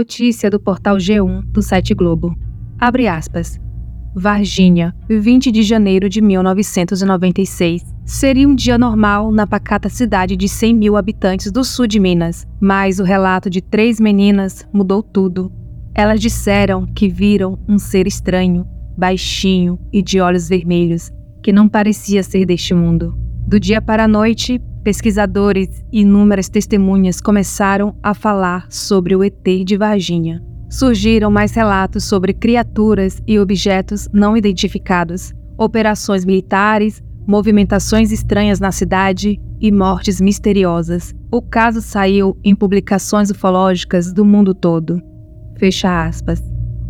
Notícia do portal G1 do site Globo. Abre aspas. Varginha, 20 de janeiro de 1996. Seria um dia normal na pacata cidade de 100 mil habitantes do sul de Minas, mas o relato de três meninas mudou tudo. Elas disseram que viram um ser estranho, baixinho e de olhos vermelhos, que não parecia ser deste mundo. Do dia para a noite, pesquisadores e inúmeras testemunhas começaram a falar sobre o ET de Varginha surgiram mais relatos sobre criaturas e objetos não identificados, operações militares, movimentações estranhas na cidade e mortes misteriosas. O caso saiu em publicações ufológicas do mundo todo. Fecha aspas.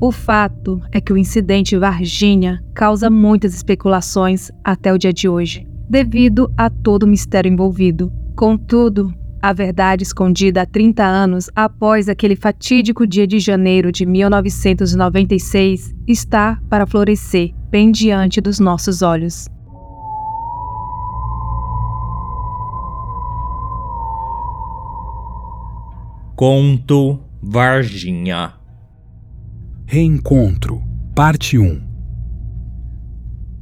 O fato é que o incidente Varginha causa muitas especulações até o dia de hoje, devido a todo o mistério envolvido. Contudo, a verdade escondida há 30 anos após aquele fatídico dia de janeiro de 1996 está para florescer bem diante dos nossos olhos. Conto Varginha Reencontro, Parte 1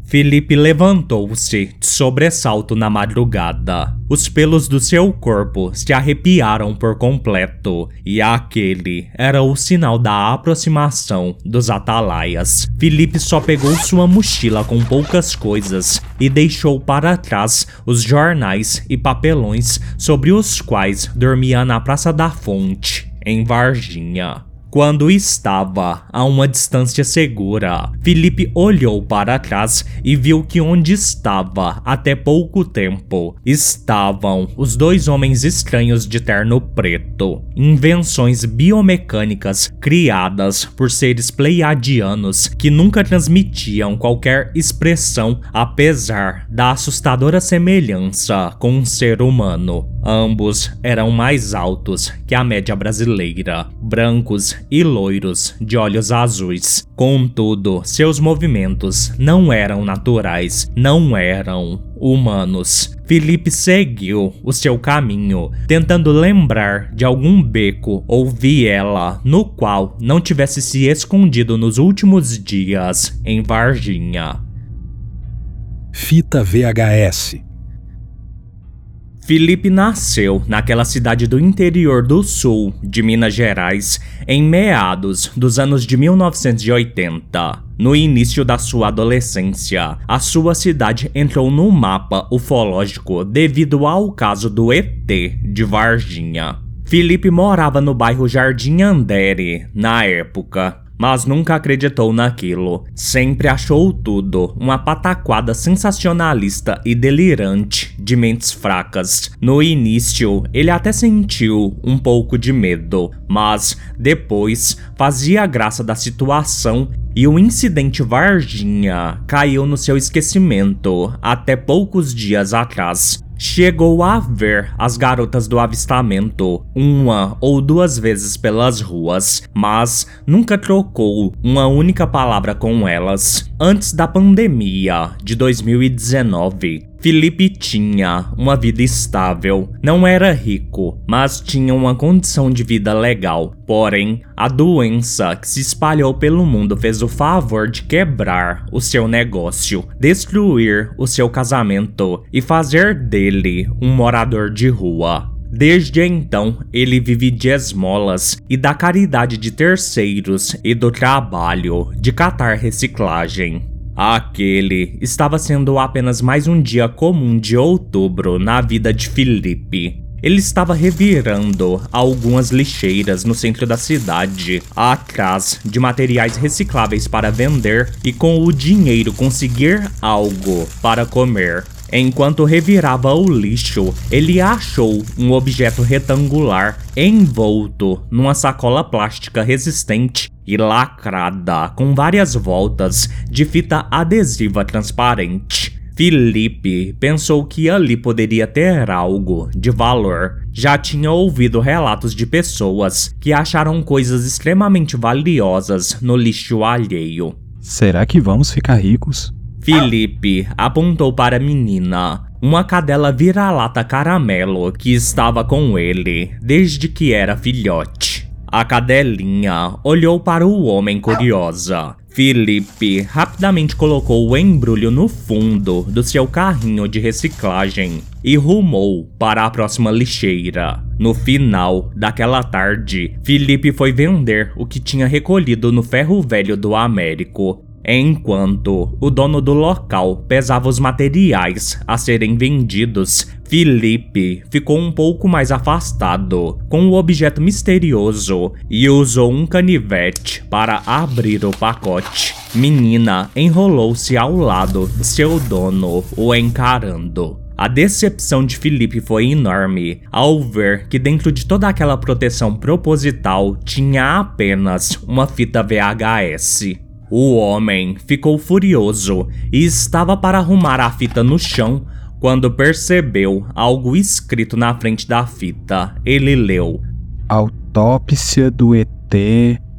Felipe levantou-se de sobressalto na madrugada. Os pelos do seu corpo se arrepiaram por completo, e aquele era o sinal da aproximação dos atalaias. Felipe só pegou sua mochila com poucas coisas e deixou para trás os jornais e papelões sobre os quais dormia na Praça da Fonte, em Varginha. Quando estava a uma distância segura, Felipe olhou para trás e viu que onde estava até pouco tempo estavam os dois homens estranhos de terno preto, invenções biomecânicas criadas por seres pleiadianos que nunca transmitiam qualquer expressão apesar da assustadora semelhança com um ser humano. Ambos eram mais altos que a média brasileira, brancos e loiros, de olhos azuis. Contudo, seus movimentos não eram naturais, não eram humanos. Felipe seguiu o seu caminho, tentando lembrar de algum beco ou viela no qual não tivesse se escondido nos últimos dias em Varginha. Fita VHS Felipe nasceu naquela cidade do interior do sul de Minas Gerais em meados dos anos de 1980. No início da sua adolescência, a sua cidade entrou no mapa ufológico devido ao caso do ET de Varginha. Felipe morava no bairro Jardim Andere na época, mas nunca acreditou naquilo. Sempre achou tudo uma pataquada sensacionalista e delirante de mentes fracas. No início, ele até sentiu um pouco de medo, mas depois fazia graça da situação e o incidente Varginha caiu no seu esquecimento até poucos dias atrás. Chegou a ver as garotas do avistamento uma ou duas vezes pelas ruas, mas nunca trocou uma única palavra com elas. Antes da pandemia de 2019, Felipe tinha uma vida estável, não era rico, mas tinha uma condição de vida legal. Porém, a doença que se espalhou pelo mundo fez o favor de quebrar o seu negócio, destruir o seu casamento e fazer dele um morador de rua. Desde então, ele vive de esmolas e da caridade de terceiros e do trabalho de catar reciclagem. Aquele estava sendo apenas mais um dia comum de outubro na vida de Felipe. Ele estava revirando algumas lixeiras no centro da cidade, atrás de materiais recicláveis para vender e com o dinheiro conseguir algo para comer. Enquanto revirava o lixo, ele achou um objeto retangular envolto numa sacola plástica resistente e lacrada com várias voltas de fita adesiva transparente. Felipe pensou que ali poderia ter algo de valor. Já tinha ouvido relatos de pessoas que acharam coisas extremamente valiosas no lixo alheio. Será que vamos ficar ricos? Felipe apontou para a menina, uma cadela vira-lata caramelo que estava com ele desde que era filhote. A cadelinha olhou para o homem curiosa. Felipe rapidamente colocou o embrulho no fundo do seu carrinho de reciclagem e rumou para a próxima lixeira. No final daquela tarde, Felipe foi vender o que tinha recolhido no ferro velho do Américo Enquanto o dono do local pesava os materiais a serem vendidos, Felipe ficou um pouco mais afastado com o objeto misterioso e usou um canivete para abrir o pacote. Menina enrolou-se ao lado de seu dono, o encarando. A decepção de Felipe foi enorme ao ver que dentro de toda aquela proteção proposital tinha apenas uma fita VHS. O homem ficou furioso e estava para arrumar a fita no chão quando percebeu algo escrito na frente da fita. Ele leu: Autópsia do ET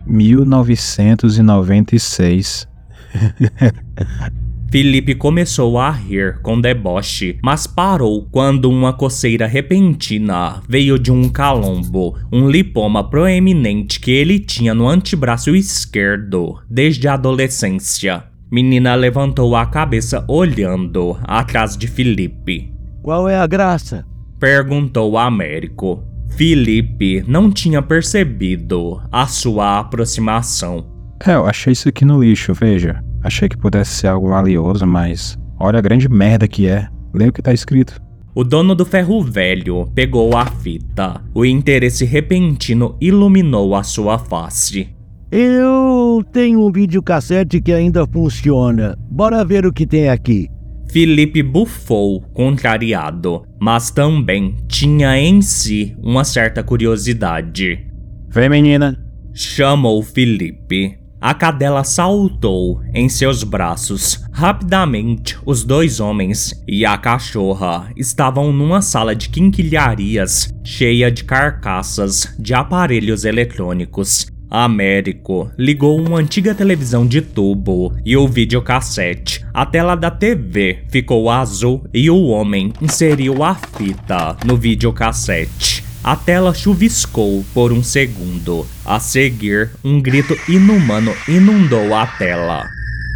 1996. Felipe começou a rir com deboche, mas parou quando uma coceira repentina veio de um calombo, um lipoma proeminente que ele tinha no antebraço esquerdo desde a adolescência. Menina levantou a cabeça olhando atrás de Felipe. Qual é a graça? Perguntou Américo. Felipe não tinha percebido a sua aproximação. É, eu achei isso aqui no lixo, veja. Achei que pudesse ser algo valioso, mas olha a grande merda que é. Leia o que tá escrito. O dono do ferro velho pegou a fita. O interesse repentino iluminou a sua face. Eu tenho um videocassete que ainda funciona. Bora ver o que tem aqui. Felipe bufou, contrariado, mas também tinha em si uma certa curiosidade. Vem, menina. Chamou Felipe. A cadela saltou em seus braços. Rapidamente, os dois homens e a cachorra estavam numa sala de quinquilharias cheia de carcaças de aparelhos eletrônicos. Américo ligou uma antiga televisão de tubo e o videocassete. A tela da TV ficou azul e o homem inseriu a fita no videocassete. A tela chuviscou por um segundo. A seguir, um grito inumano inundou a tela.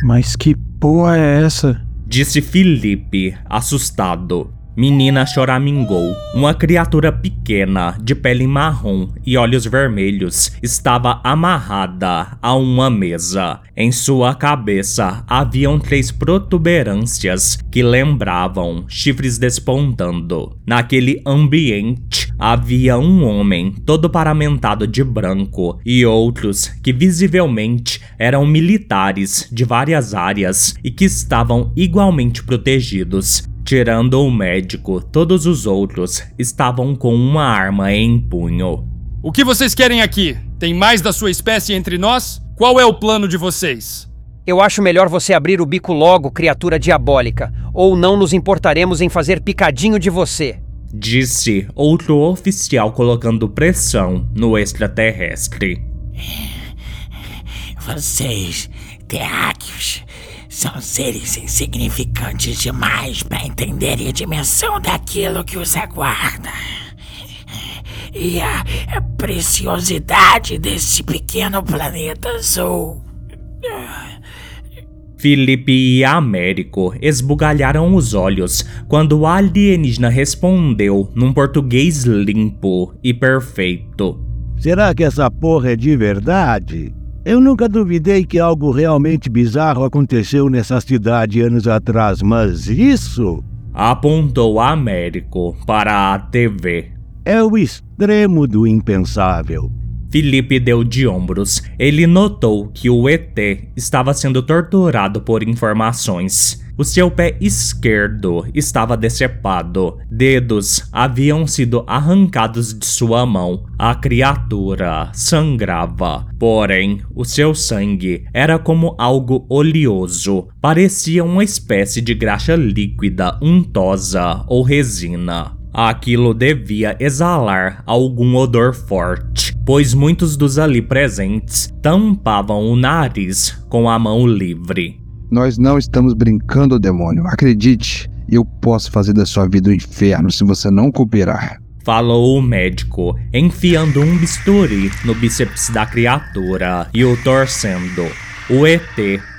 Mas que porra é essa? Disse Felipe, assustado. Menina choramingou. Uma criatura pequena, de pele marrom e olhos vermelhos, estava amarrada a uma mesa. Em sua cabeça haviam três protuberâncias que lembravam chifres despontando. Naquele ambiente havia um homem todo paramentado de branco e outros que visivelmente eram militares de várias áreas e que estavam igualmente protegidos. Tirando o médico, todos os outros estavam com uma arma em punho. O que vocês querem aqui? Tem mais da sua espécie entre nós? Qual é o plano de vocês? Eu acho melhor você abrir o bico logo, criatura diabólica, ou não nos importaremos em fazer picadinho de você. Disse outro oficial colocando pressão no extraterrestre. Vocês, terráqueos, são seres insignificantes demais para entenderem a dimensão daquilo que os aguarda. E a, a preciosidade desse pequeno planeta azul. Felipe e Américo esbugalharam os olhos quando o alienígena respondeu num português limpo e perfeito. Será que essa porra é de verdade? Eu nunca duvidei que algo realmente bizarro aconteceu nessa cidade anos atrás, mas isso. Apontou Américo para a TV. É o extremo do impensável. Felipe deu de ombros. Ele notou que o ET estava sendo torturado por informações. O seu pé esquerdo estava decepado. Dedos haviam sido arrancados de sua mão. A criatura sangrava. Porém, o seu sangue era como algo oleoso. Parecia uma espécie de graxa líquida, untosa ou resina. Aquilo devia exalar algum odor forte, pois muitos dos ali presentes tampavam o nariz com a mão livre. Nós não estamos brincando, demônio. Acredite, eu posso fazer da sua vida um inferno se você não cooperar. falou o médico, enfiando um bisturi no bíceps da criatura e o torcendo. O ET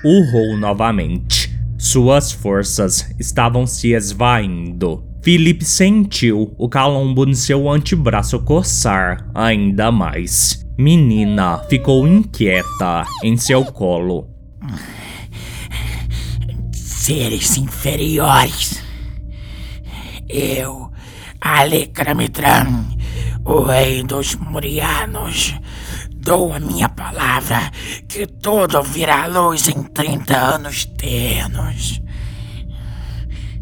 urrou novamente. Suas forças estavam se esvaindo. Felipe sentiu o calombo no seu antebraço coçar ainda mais. Menina ficou inquieta em seu colo. Seres inferiores. Eu, Alecramitran, o rei dos Murianos, dou a minha palavra que tudo virá luz em 30 anos ternos.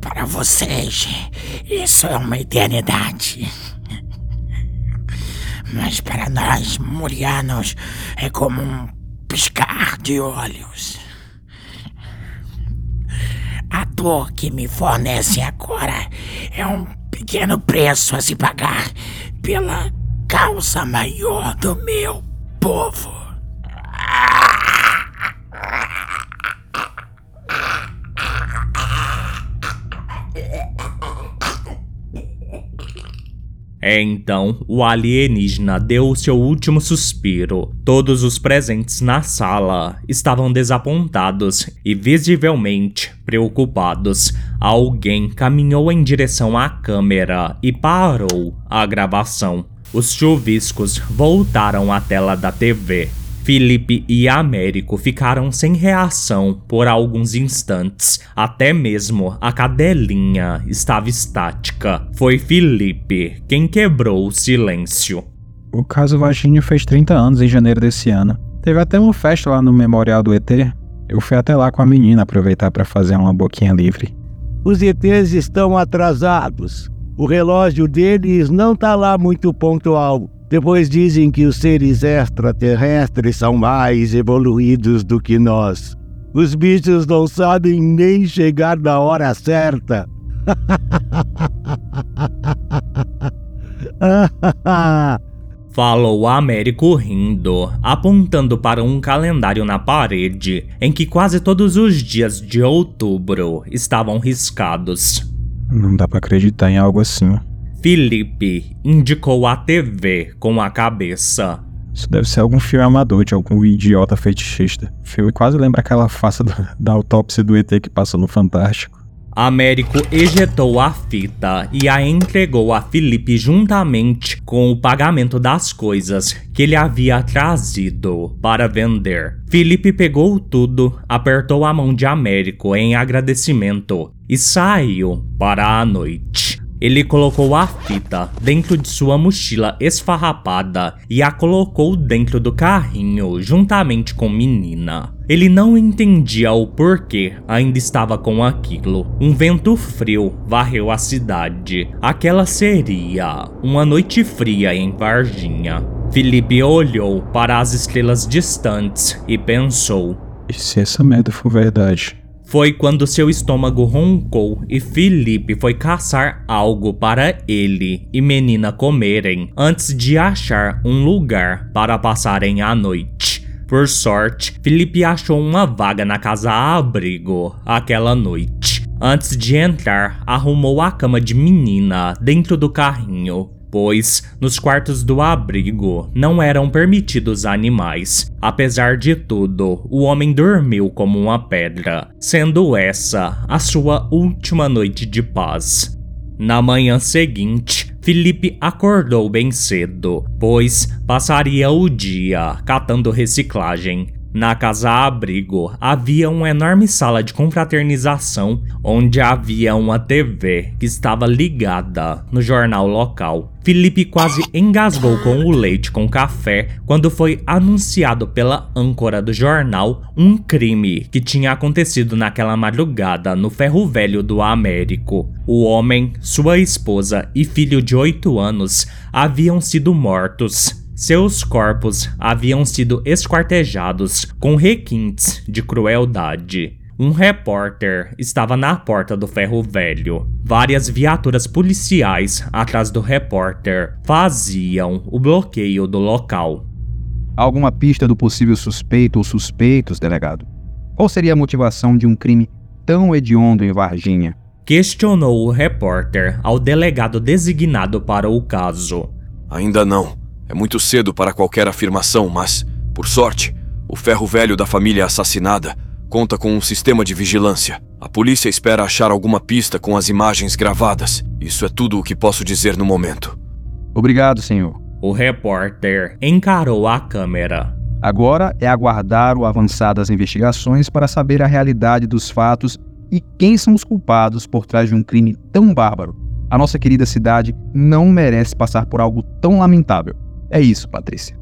Para vocês, isso é uma eternidade. Mas para nós, murianos, é como um piscar de olhos. A dor que me fornecem agora é um pequeno preço a se pagar pela causa maior do meu povo. Então, o alienígena deu seu último suspiro. Todos os presentes na sala estavam desapontados e visivelmente preocupados. Alguém caminhou em direção à câmera e parou a gravação. Os chuviscos voltaram à tela da TV. Felipe e Américo ficaram sem reação por alguns instantes. Até mesmo a cadelinha estava estática. Foi Felipe quem quebrou o silêncio. O caso Varginha fez 30 anos em janeiro desse ano. Teve até uma festa lá no Memorial do ET. Eu fui até lá com a menina aproveitar para fazer uma boquinha livre. Os ETs estão atrasados. O relógio deles não tá lá muito pontual. Depois dizem que os seres extraterrestres são mais evoluídos do que nós. Os bichos não sabem nem chegar na hora certa. Falou Américo rindo, apontando para um calendário na parede em que quase todos os dias de outubro estavam riscados. Não dá pra acreditar em algo assim. Felipe indicou a TV com a cabeça. Isso deve ser algum filme amador de algum idiota fetichista. O filme quase lembra aquela face do- da autópsia do ET que passou no Fantástico. Américo ejetou a fita e a entregou a Felipe juntamente com o pagamento das coisas que ele havia trazido para vender. Felipe pegou tudo, apertou a mão de Américo em agradecimento e saiu para a noite. Ele colocou a fita dentro de sua mochila esfarrapada e a colocou dentro do carrinho juntamente com menina. Ele não entendia o porquê ainda estava com aquilo. Um vento frio varreu a cidade. Aquela seria uma noite fria em Varginha. Felipe olhou para as estrelas distantes e pensou: E se essa merda for verdade? Foi quando seu estômago roncou e Felipe foi caçar algo para ele e menina comerem antes de achar um lugar para passarem a noite. Por sorte, Felipe achou uma vaga na casa abrigo aquela noite. Antes de entrar, arrumou a cama de menina dentro do carrinho pois nos quartos do abrigo não eram permitidos animais. Apesar de tudo, o homem dormiu como uma pedra, sendo essa a sua última noite de paz. Na manhã seguinte, Felipe acordou bem cedo, pois passaria o dia catando reciclagem. Na casa abrigo havia uma enorme sala de confraternização onde havia uma TV que estava ligada no jornal local. Felipe quase engasgou com o leite com café quando foi anunciado pela âncora do jornal um crime que tinha acontecido naquela madrugada no ferro velho do Américo. O homem, sua esposa e filho de 8 anos haviam sido mortos. Seus corpos haviam sido esquartejados com requintes de crueldade. Um repórter estava na porta do ferro velho. Várias viaturas policiais atrás do repórter faziam o bloqueio do local. Alguma pista do possível suspeito ou suspeitos, delegado? Qual seria a motivação de um crime tão hediondo em Varginha? questionou o repórter ao delegado designado para o caso. Ainda não. É muito cedo para qualquer afirmação, mas, por sorte, o ferro velho da família assassinada conta com um sistema de vigilância. A polícia espera achar alguma pista com as imagens gravadas. Isso é tudo o que posso dizer no momento. Obrigado, senhor. O repórter encarou a câmera. Agora é aguardar o avançar das investigações para saber a realidade dos fatos e quem são os culpados por trás de um crime tão bárbaro. A nossa querida cidade não merece passar por algo tão lamentável. É isso, Patrícia.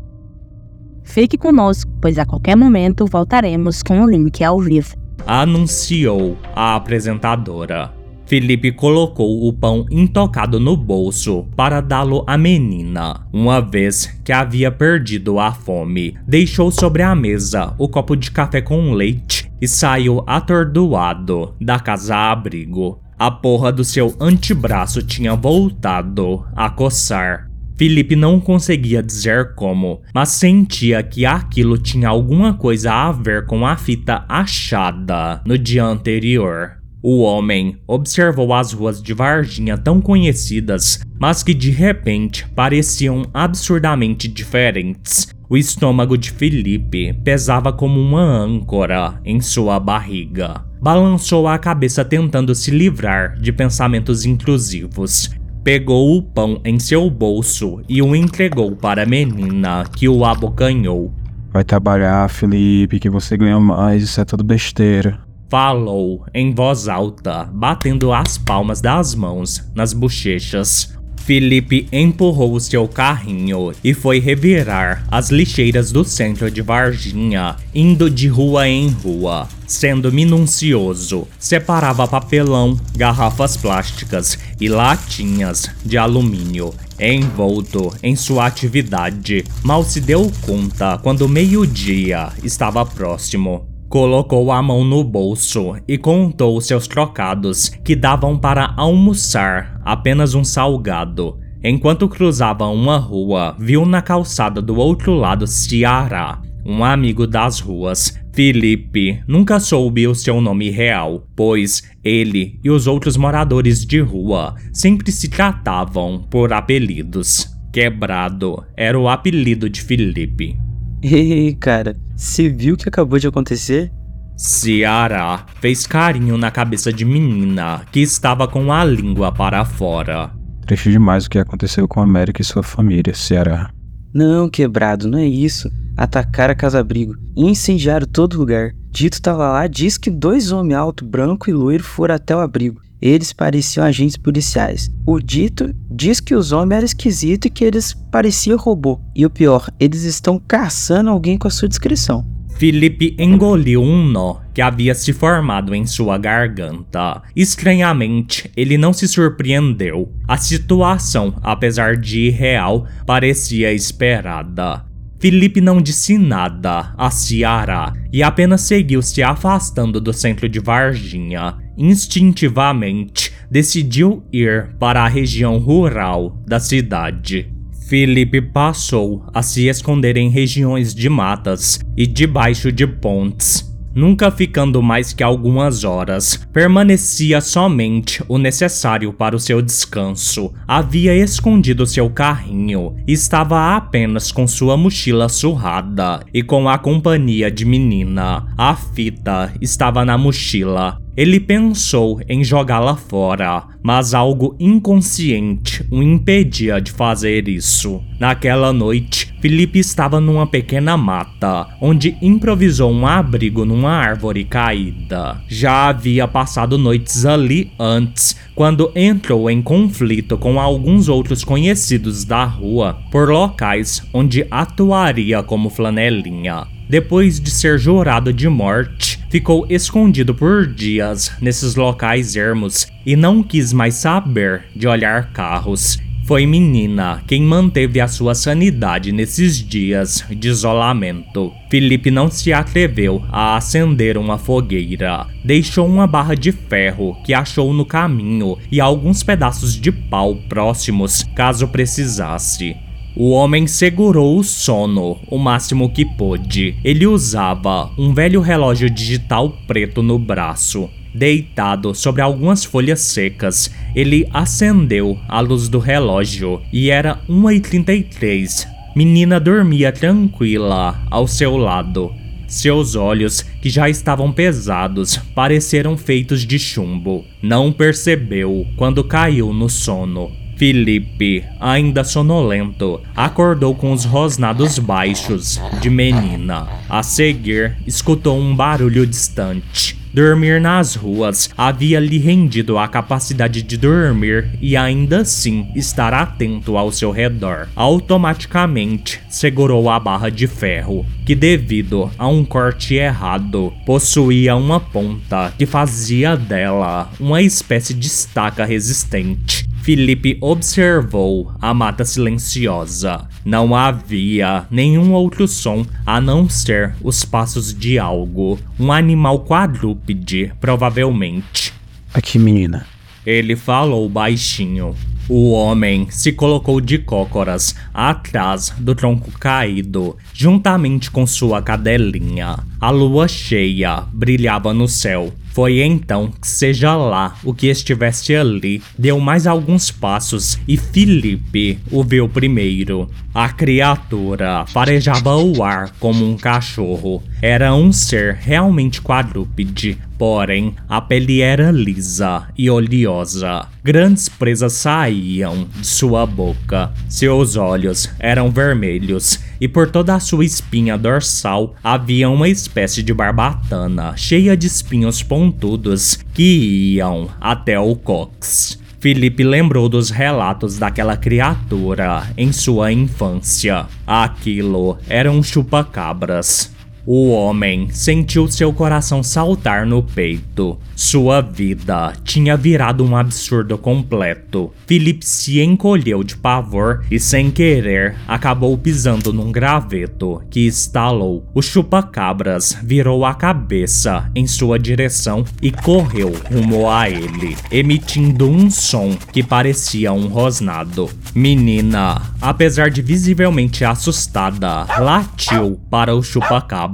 Fique conosco, pois a qualquer momento voltaremos com o link ao vivo. Anunciou a apresentadora. Felipe colocou o pão intocado no bolso para dá-lo à menina, uma vez que havia perdido a fome. Deixou sobre a mesa o copo de café com leite e saiu atordoado da casa-abrigo. A porra do seu antebraço tinha voltado a coçar. Felipe não conseguia dizer como, mas sentia que aquilo tinha alguma coisa a ver com a fita achada no dia anterior. O homem observou as ruas de Varginha tão conhecidas, mas que de repente pareciam absurdamente diferentes. O estômago de Felipe pesava como uma âncora em sua barriga. Balançou a cabeça tentando se livrar de pensamentos intrusivos pegou o pão em seu bolso e o entregou para a menina, que o abocanhou. Vai trabalhar, Felipe, que você ganha mais, isso é tudo besteira. Falou em voz alta, batendo as palmas das mãos nas bochechas. Felipe empurrou seu carrinho e foi revirar as lixeiras do centro de Varginha, indo de rua em rua, sendo minucioso. Separava papelão, garrafas plásticas e latinhas de alumínio envolto em sua atividade. Mal se deu conta quando meio-dia estava próximo. Colocou a mão no bolso e contou seus trocados, que davam para almoçar apenas um salgado. Enquanto cruzava uma rua, viu na calçada do outro lado Ciara, um amigo das ruas. Felipe nunca soube o seu nome real, pois ele e os outros moradores de rua sempre se tratavam por apelidos. Quebrado era o apelido de Felipe. Ei, cara, você viu o que acabou de acontecer? Ciara fez carinho na cabeça de menina que estava com a língua para fora. Triste demais o que aconteceu com a América e sua família, Ceará. Não, quebrado, não é isso. Atacaram a casa-abrigo e incendiaram todo lugar. Dito tava lá, diz que dois homens alto, branco e loiro foram até o abrigo. Eles pareciam agentes policiais. O dito diz que os homens eram esquisitos e que eles pareciam robô. E o pior, eles estão caçando alguém com a sua descrição. Felipe engoliu um nó que havia se formado em sua garganta. Estranhamente, ele não se surpreendeu. A situação, apesar de irreal, parecia esperada. Felipe não disse nada a Ciara e apenas seguiu se afastando do centro de Varginha. Instintivamente, decidiu ir para a região rural da cidade. Felipe passou a se esconder em regiões de matas e debaixo de pontes nunca ficando mais que algumas horas. Permanecia somente o necessário para o seu descanso. Havia escondido seu carrinho, estava apenas com sua mochila surrada e com a companhia de menina. A fita estava na mochila. Ele pensou em jogá-la fora, mas algo inconsciente o impedia de fazer isso. Naquela noite, Felipe estava numa pequena mata, onde improvisou um abrigo numa árvore caída. Já havia passado noites ali antes, quando entrou em conflito com alguns outros conhecidos da rua por locais onde atuaria como flanelinha. Depois de ser jurado de morte, ficou escondido por dias nesses locais ermos e não quis mais saber de olhar carros. Foi menina quem manteve a sua sanidade nesses dias de isolamento. Felipe não se atreveu a acender uma fogueira. Deixou uma barra de ferro que achou no caminho e alguns pedaços de pau próximos, caso precisasse. O homem segurou o sono o máximo que pôde. Ele usava um velho relógio digital preto no braço. Deitado sobre algumas folhas secas, ele acendeu a luz do relógio e era 1h33. Menina dormia tranquila ao seu lado. Seus olhos, que já estavam pesados, pareceram feitos de chumbo. Não percebeu quando caiu no sono. Felipe, ainda sonolento, acordou com os rosnados baixos de menina. A seguir, escutou um barulho distante. Dormir nas ruas havia lhe rendido a capacidade de dormir e ainda assim estar atento ao seu redor. Automaticamente segurou a barra de ferro, que, devido a um corte errado, possuía uma ponta que fazia dela uma espécie de estaca resistente. Felipe observou a mata silenciosa. Não havia nenhum outro som a não ser os passos de algo. Um animal quadrúpede, provavelmente. Aqui, menina. Ele falou baixinho. O homem se colocou de cócoras atrás do tronco caído, juntamente com sua cadelinha. A lua cheia brilhava no céu. Foi então que, seja lá o que estivesse ali, deu mais alguns passos e Felipe o viu primeiro. A criatura farejava o ar como um cachorro. Era um ser realmente quadrúpede, porém a pele era lisa e oleosa. Grandes presas saíam de sua boca. Seus olhos eram vermelhos e por toda a sua espinha dorsal havia uma espécie de barbatana cheia de espinhos pontudos que iam até o cox. Felipe lembrou dos relatos daquela criatura em sua infância. Aquilo era um chupa-cabras. O homem sentiu seu coração saltar no peito. Sua vida tinha virado um absurdo completo. Philip se encolheu de pavor e, sem querer, acabou pisando num graveto que estalou. O chupa-cabras virou a cabeça em sua direção e correu rumo a ele, emitindo um som que parecia um rosnado. Menina, apesar de visivelmente assustada, latiu para o chupa-cabras.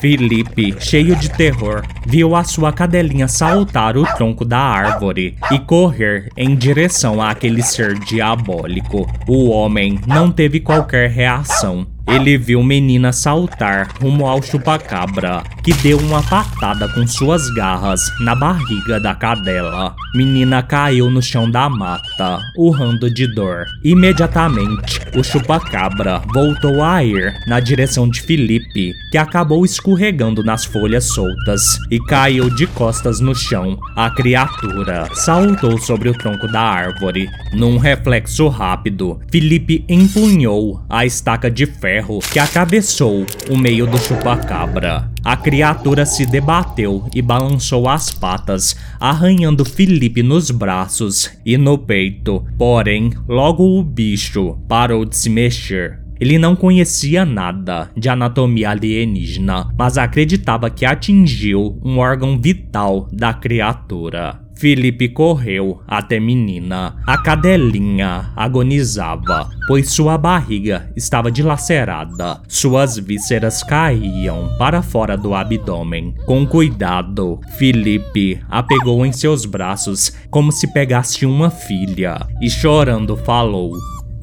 Felipe, cheio de terror, viu a sua cadelinha saltar o tronco da árvore e correr em direção àquele ser diabólico. O homem não teve qualquer reação. Ele viu menina saltar rumo ao chupacabra, que deu uma patada com suas garras na barriga da cadela. Menina caiu no chão da mata, urrando de dor. Imediatamente, o chupacabra voltou a ir na direção de Felipe, que acabou escorregando nas folhas soltas e caiu de costas no chão. A criatura saltou sobre o tronco da árvore. Num reflexo rápido, Felipe empunhou a estaca de ferro ferro que atravessou o meio do chupacabra. A criatura se debateu e balançou as patas, arranhando Felipe nos braços e no peito. Porém, logo o bicho parou de se mexer. Ele não conhecia nada de anatomia alienígena, mas acreditava que atingiu um órgão vital da criatura. Felipe correu até menina. A cadelinha agonizava, pois sua barriga estava dilacerada. Suas vísceras caíam para fora do abdômen. Com cuidado, Felipe a pegou em seus braços como se pegasse uma filha e chorando falou: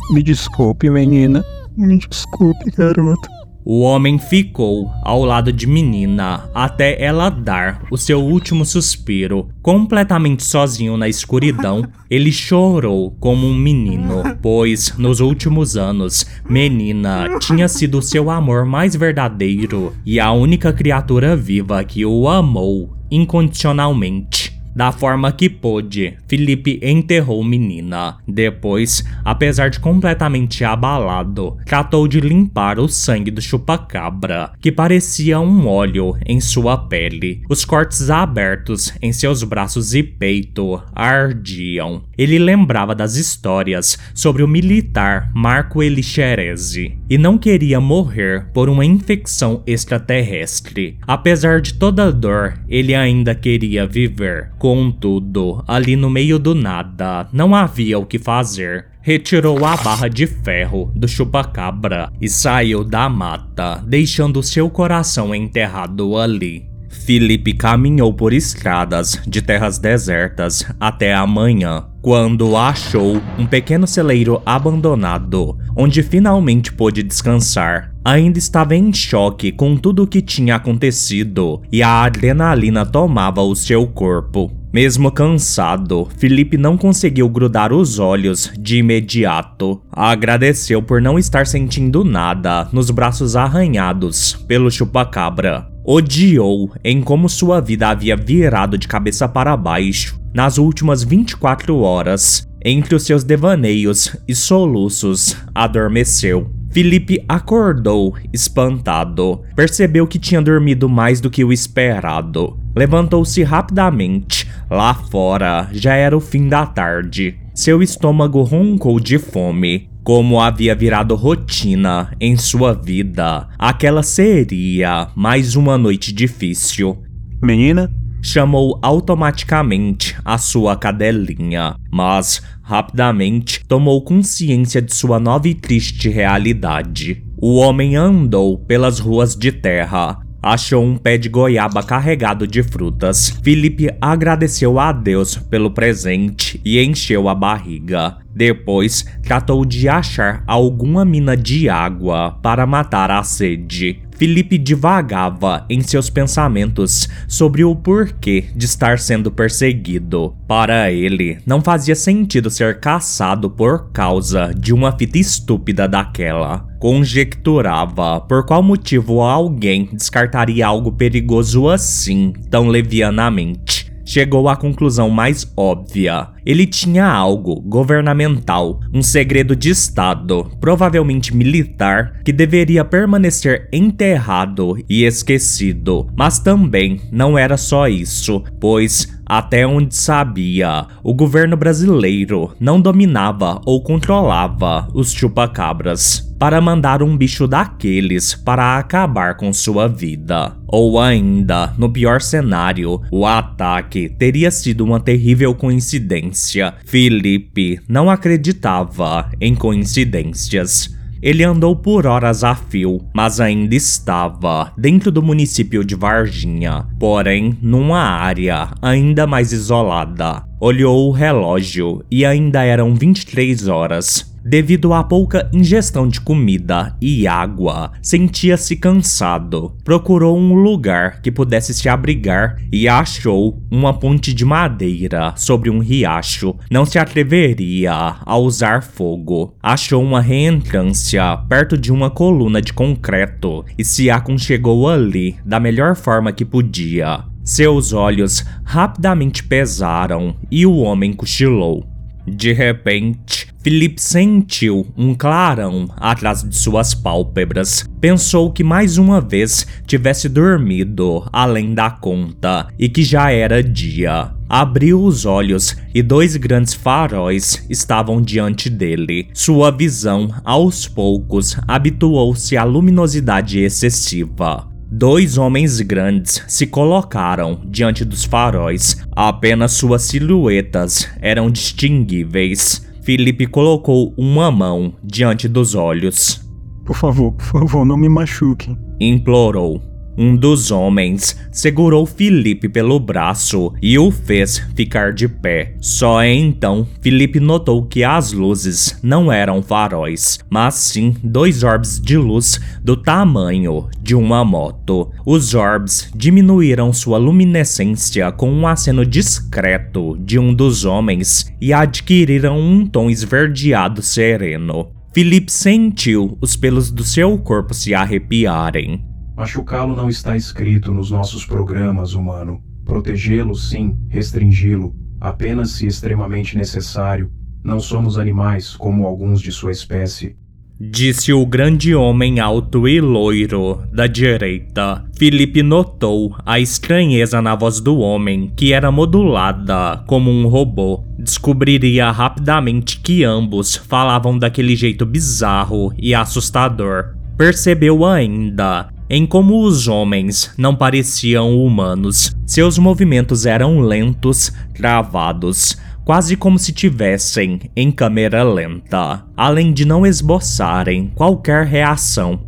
Me desculpe, menina. Me desculpe, garoto. O homem ficou ao lado de menina até ela dar o seu último suspiro. Completamente sozinho na escuridão, ele chorou como um menino, pois nos últimos anos, menina tinha sido seu amor mais verdadeiro e a única criatura viva que o amou incondicionalmente. Da forma que pôde, Felipe enterrou menina. Depois, apesar de completamente abalado, tratou de limpar o sangue do chupacabra, que parecia um óleo em sua pele. Os cortes abertos em seus braços e peito ardiam. Ele lembrava das histórias sobre o militar Marco Elixerese e não queria morrer por uma infecção extraterrestre. Apesar de toda a dor, ele ainda queria viver. Contudo, ali no meio do nada, não havia o que fazer. retirou a barra de ferro do chupacabra e saiu da mata, deixando seu coração enterrado ali. Felipe caminhou por estradas de terras desertas até a manhã, quando achou um pequeno celeiro abandonado, onde finalmente pôde descansar. Ainda estava em choque com tudo o que tinha acontecido e a adrenalina tomava o seu corpo. Mesmo cansado, Felipe não conseguiu grudar os olhos de imediato. Agradeceu por não estar sentindo nada nos braços arranhados pelo chupacabra. Odiou em como sua vida havia virado de cabeça para baixo nas últimas 24 horas. Entre os seus devaneios e soluços, adormeceu. Felipe acordou, espantado. Percebeu que tinha dormido mais do que o esperado. Levantou-se rapidamente. Lá fora já era o fim da tarde. Seu estômago roncou de fome. Como havia virado rotina em sua vida, aquela seria mais uma noite difícil. Menina? Chamou automaticamente a sua cadelinha, mas rapidamente tomou consciência de sua nova e triste realidade. O homem andou pelas ruas de terra, achou um pé de goiaba carregado de frutas. Felipe agradeceu a Deus pelo presente e encheu a barriga. Depois, tratou de achar alguma mina de água para matar a sede. Felipe divagava em seus pensamentos sobre o porquê de estar sendo perseguido. Para ele, não fazia sentido ser caçado por causa de uma fita estúpida daquela. Conjecturava por qual motivo alguém descartaria algo perigoso assim, tão levianamente chegou à conclusão mais óbvia. Ele tinha algo governamental, um segredo de Estado, provavelmente militar, que deveria permanecer enterrado e esquecido. Mas também não era só isso, pois até onde sabia, o governo brasileiro não dominava ou controlava os chupacabras para mandar um bicho daqueles para acabar com sua vida. Ou ainda, no pior cenário, o ataque teria sido uma terrível coincidência. Felipe não acreditava em coincidências. Ele andou por horas a fio, mas ainda estava dentro do município de Varginha, porém numa área ainda mais isolada. Olhou o relógio e ainda eram 23 horas. Devido à pouca ingestão de comida e água, sentia-se cansado. Procurou um lugar que pudesse se abrigar e achou uma ponte de madeira sobre um riacho. Não se atreveria a usar fogo. Achou uma reentrância perto de uma coluna de concreto e se aconchegou ali da melhor forma que podia. Seus olhos rapidamente pesaram e o homem cochilou. De repente, Felipe sentiu um clarão atrás de suas pálpebras. Pensou que mais uma vez tivesse dormido além da conta e que já era dia. Abriu os olhos e dois grandes faróis estavam diante dele. Sua visão, aos poucos, habituou-se à luminosidade excessiva. Dois homens grandes se colocaram diante dos faróis. Apenas suas silhuetas eram distinguíveis. Felipe colocou uma mão diante dos olhos. Por favor, por favor, não me machuquem. Implorou. Um dos homens segurou Felipe pelo braço e o fez ficar de pé. Só então Felipe notou que as luzes não eram faróis, mas sim dois orbes de luz do tamanho de uma moto. Os orbes diminuíram sua luminescência com um aceno discreto de um dos homens e adquiriram um tom esverdeado sereno. Felipe sentiu os pelos do seu corpo se arrepiarem. Machucá-lo não está escrito nos nossos programas, humano. Protegê-lo, sim, restringi-lo, apenas se extremamente necessário. Não somos animais como alguns de sua espécie. Disse o grande homem alto e loiro da direita. Felipe notou a estranheza na voz do homem, que era modulada como um robô. Descobriria rapidamente que ambos falavam daquele jeito bizarro e assustador. Percebeu ainda em como os homens não pareciam humanos. Seus movimentos eram lentos, travados. quase como se tivessem em câmera lenta, além de não esboçarem qualquer reação.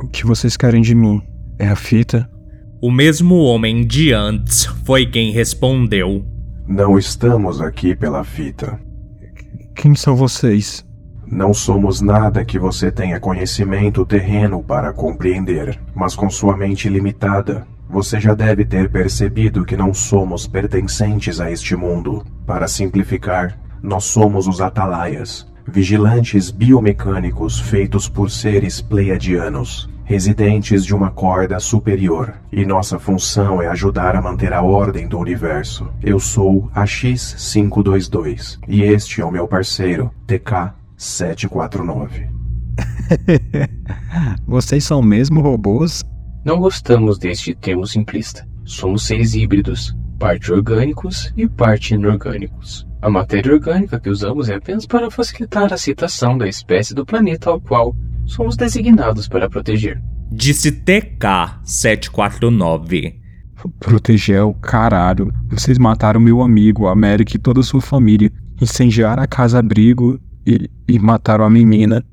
O que vocês querem de mim? É a fita? O mesmo homem de antes foi quem respondeu. Não estamos aqui pela fita. Quem são vocês? Não somos nada que você tenha conhecimento terreno para compreender, mas com sua mente limitada, você já deve ter percebido que não somos pertencentes a este mundo. Para simplificar, nós somos os Atalaias, vigilantes biomecânicos feitos por seres pleiadianos, residentes de uma corda superior, e nossa função é ajudar a manter a ordem do universo. Eu sou a X522 e este é o meu parceiro, TK749. Vocês são mesmo robôs? Não gostamos deste termo simplista. Somos seres híbridos, parte orgânicos e parte inorgânicos. A matéria orgânica que usamos é apenas para facilitar a citação da espécie do planeta ao qual somos designados para proteger. Disse TK749. Proteger é o caralho. Vocês mataram meu amigo, América e toda a sua família. Incendiaram a casa-abrigo e, e mataram a menina.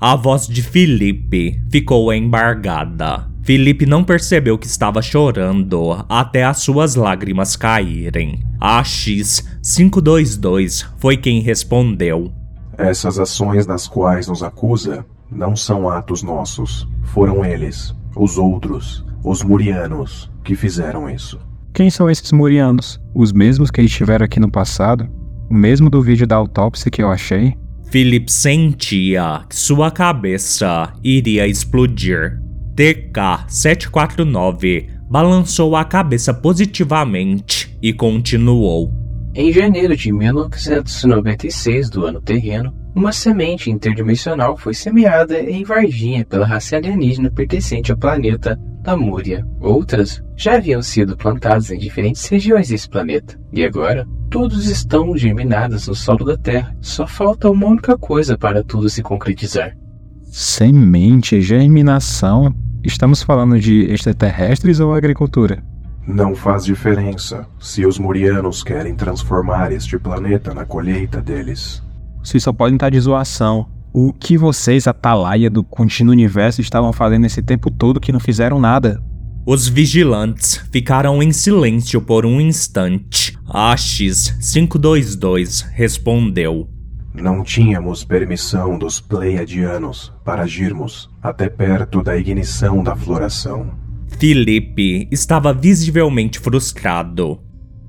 A voz de Felipe ficou embargada. Felipe não percebeu que estava chorando até as suas lágrimas caírem. A X522 foi quem respondeu. Essas ações das quais nos acusa não são atos nossos. Foram eles, os outros, os Murianos, que fizeram isso. Quem são esses Murianos? Os mesmos que estiveram aqui no passado? O mesmo do vídeo da autópsia que eu achei? Philip sentia que sua cabeça iria explodir. TK749 balançou a cabeça positivamente e continuou. Em janeiro de 1996 do ano terreno, uma semente interdimensional foi semeada em Varginha pela raça alienígena pertencente ao planeta Lamúria. Outras já haviam sido plantadas em diferentes regiões desse planeta. E agora, todos estão germinadas no solo da Terra. Só falta uma única coisa para tudo se concretizar. Semente, germinação. Estamos falando de extraterrestres ou agricultura? Não faz diferença se os Murianos querem transformar este planeta na colheita deles. Vocês só podem estar de zoação. O que vocês, Atalaia do Contínuo Universo, estavam fazendo esse tempo todo que não fizeram nada? Os vigilantes ficaram em silêncio por um instante. A X522 respondeu. Não tínhamos permissão dos Pleiadianos para agirmos até perto da ignição da floração. Felipe estava visivelmente frustrado.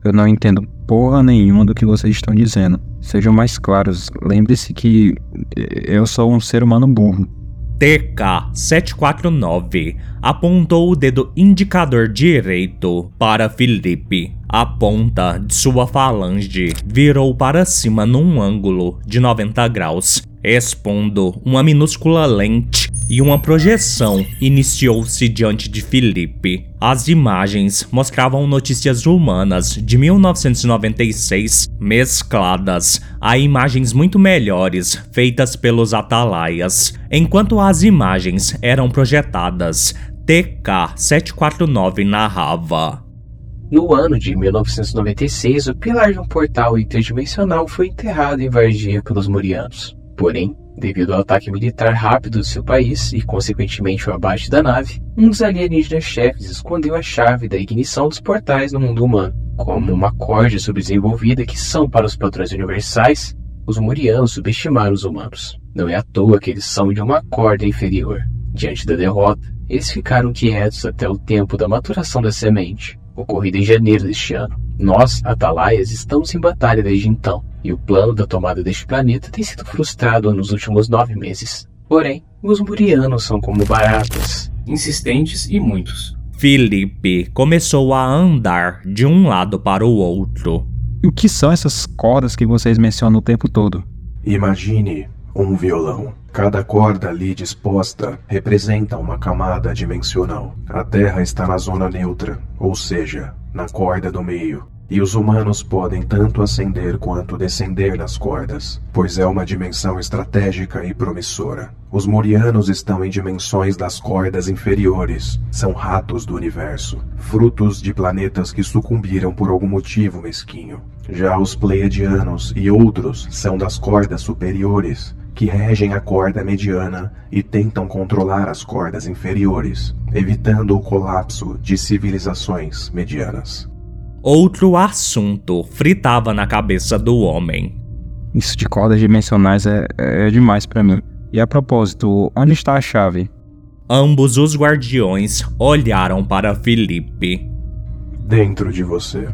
Eu não entendo porra nenhuma do que vocês estão dizendo. Sejam mais claros. Lembre-se que eu sou um ser humano burro. TK749 apontou o dedo indicador direito para Felipe. A ponta de sua falange virou para cima num ângulo de 90 graus, expondo uma minúscula lente e uma projeção iniciou-se diante de Felipe. As imagens mostravam notícias humanas de 1996 mescladas a imagens muito melhores feitas pelos atalaias. Enquanto as imagens eram projetadas, TK749 narrava. No ano de 1996, o pilar de um portal interdimensional foi enterrado em Varginha pelos Morianos. Porém, devido ao ataque militar rápido do seu país e, consequentemente, o abate da nave, um dos alienígenas chefes escondeu a chave da ignição dos portais no mundo humano. Como uma corda subdesenvolvida que são para os padrões universais, os Morianos subestimaram os humanos. Não é à toa que eles são de uma corda inferior. Diante da derrota, eles ficaram quietos até o tempo da maturação da semente, ocorrida em janeiro deste ano. Nós, Atalaias, estamos em batalha desde então, e o plano da tomada deste planeta tem sido frustrado nos últimos nove meses. Porém, os Murianos são como baratas, insistentes e muitos. Felipe começou a andar de um lado para o outro. E o que são essas cordas que vocês mencionam o tempo todo? Imagine um violão. Cada corda ali disposta representa uma camada dimensional. A Terra está na zona neutra, ou seja, na corda do meio. E os humanos podem tanto ascender quanto descender das cordas, pois é uma dimensão estratégica e promissora. Os Morianos estão em dimensões das cordas inferiores. São ratos do universo, frutos de planetas que sucumbiram por algum motivo mesquinho. Já os Pleiadianos e outros são das cordas superiores, que regem a corda mediana e tentam controlar as cordas inferiores, evitando o colapso de civilizações medianas. Outro assunto fritava na cabeça do homem. Isso de cordas dimensionais é, é demais para mim. E a propósito, onde está a chave? Ambos os guardiões olharam para Felipe. Dentro de você.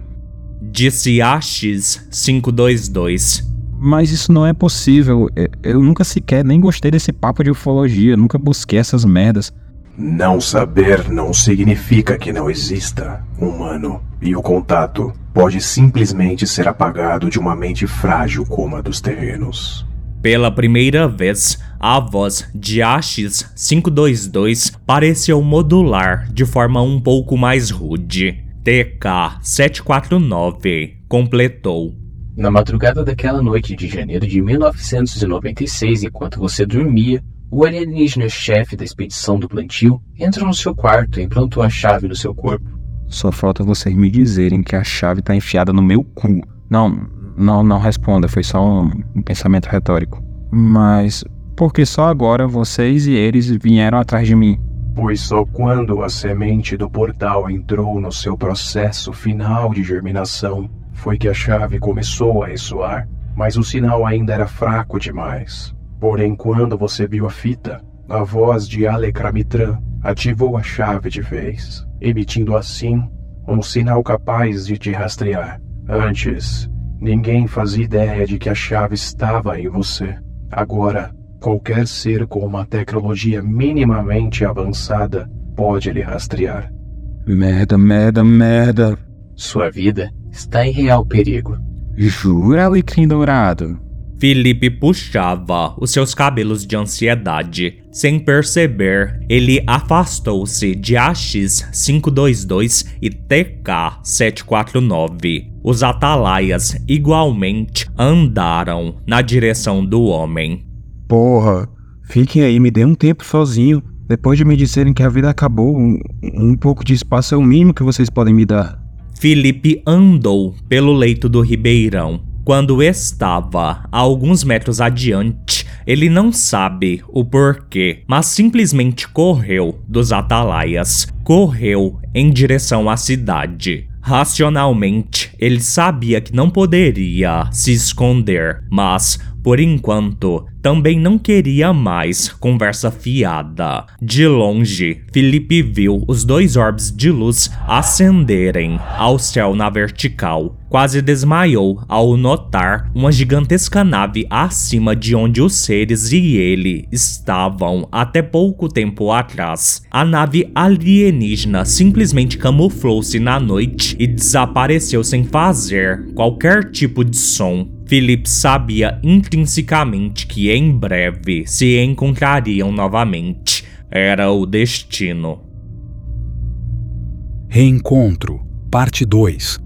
Disse AX522. Mas isso não é possível. Eu nunca sequer nem gostei desse papo de ufologia, nunca busquei essas merdas. Não saber não significa que não exista, humano. E o contato pode simplesmente ser apagado de uma mente frágil como a dos terrenos. Pela primeira vez, a voz de Ashes 522 pareceu modular de forma um pouco mais rude. TK749 completou. Na madrugada daquela noite de janeiro de 1996, enquanto você dormia, o alienígena-chefe da expedição do plantio entrou no seu quarto e implantou a chave no seu corpo. Só falta vocês me dizerem que a chave tá enfiada no meu cu. Não, não, não responda, foi só um, pensamento retórico. Mas por que só agora vocês e eles vieram atrás de mim? Pois só quando a semente do portal entrou no seu processo final de germinação foi que a chave começou a ressoar, mas o sinal ainda era fraco demais. Porém, quando você viu a fita, a voz de Alecramitran ativou a chave de vez, emitindo assim um sinal capaz de te rastrear. Antes, ninguém fazia ideia de que a chave estava em você. Agora, qualquer ser com uma tecnologia minimamente avançada pode lhe rastrear. Merda, merda, merda. Sua vida está em real perigo. Jura, Alecrim Dourado? Felipe puxava os seus cabelos de ansiedade. Sem perceber, ele afastou-se de AX522 e TK749. Os atalaias igualmente andaram na direção do homem. Porra, fiquem aí, me dê um tempo sozinho. Depois de me disserem que a vida acabou, um, um pouco de espaço é o mínimo que vocês podem me dar. Felipe andou pelo leito do ribeirão. Quando estava a alguns metros adiante, ele não sabe o porquê, mas simplesmente correu dos atalaias, correu em direção à cidade. Racionalmente, ele sabia que não poderia se esconder, mas por enquanto, também não queria mais conversa fiada. De longe, Felipe viu os dois orbes de luz ascenderem ao céu na vertical. Quase desmaiou ao notar uma gigantesca nave acima de onde os seres e ele estavam até pouco tempo atrás. A nave alienígena simplesmente camuflou-se na noite e desapareceu sem fazer qualquer tipo de som. Philip sabia intrinsecamente que em breve se encontrariam novamente. Era o destino. Reencontro, parte 2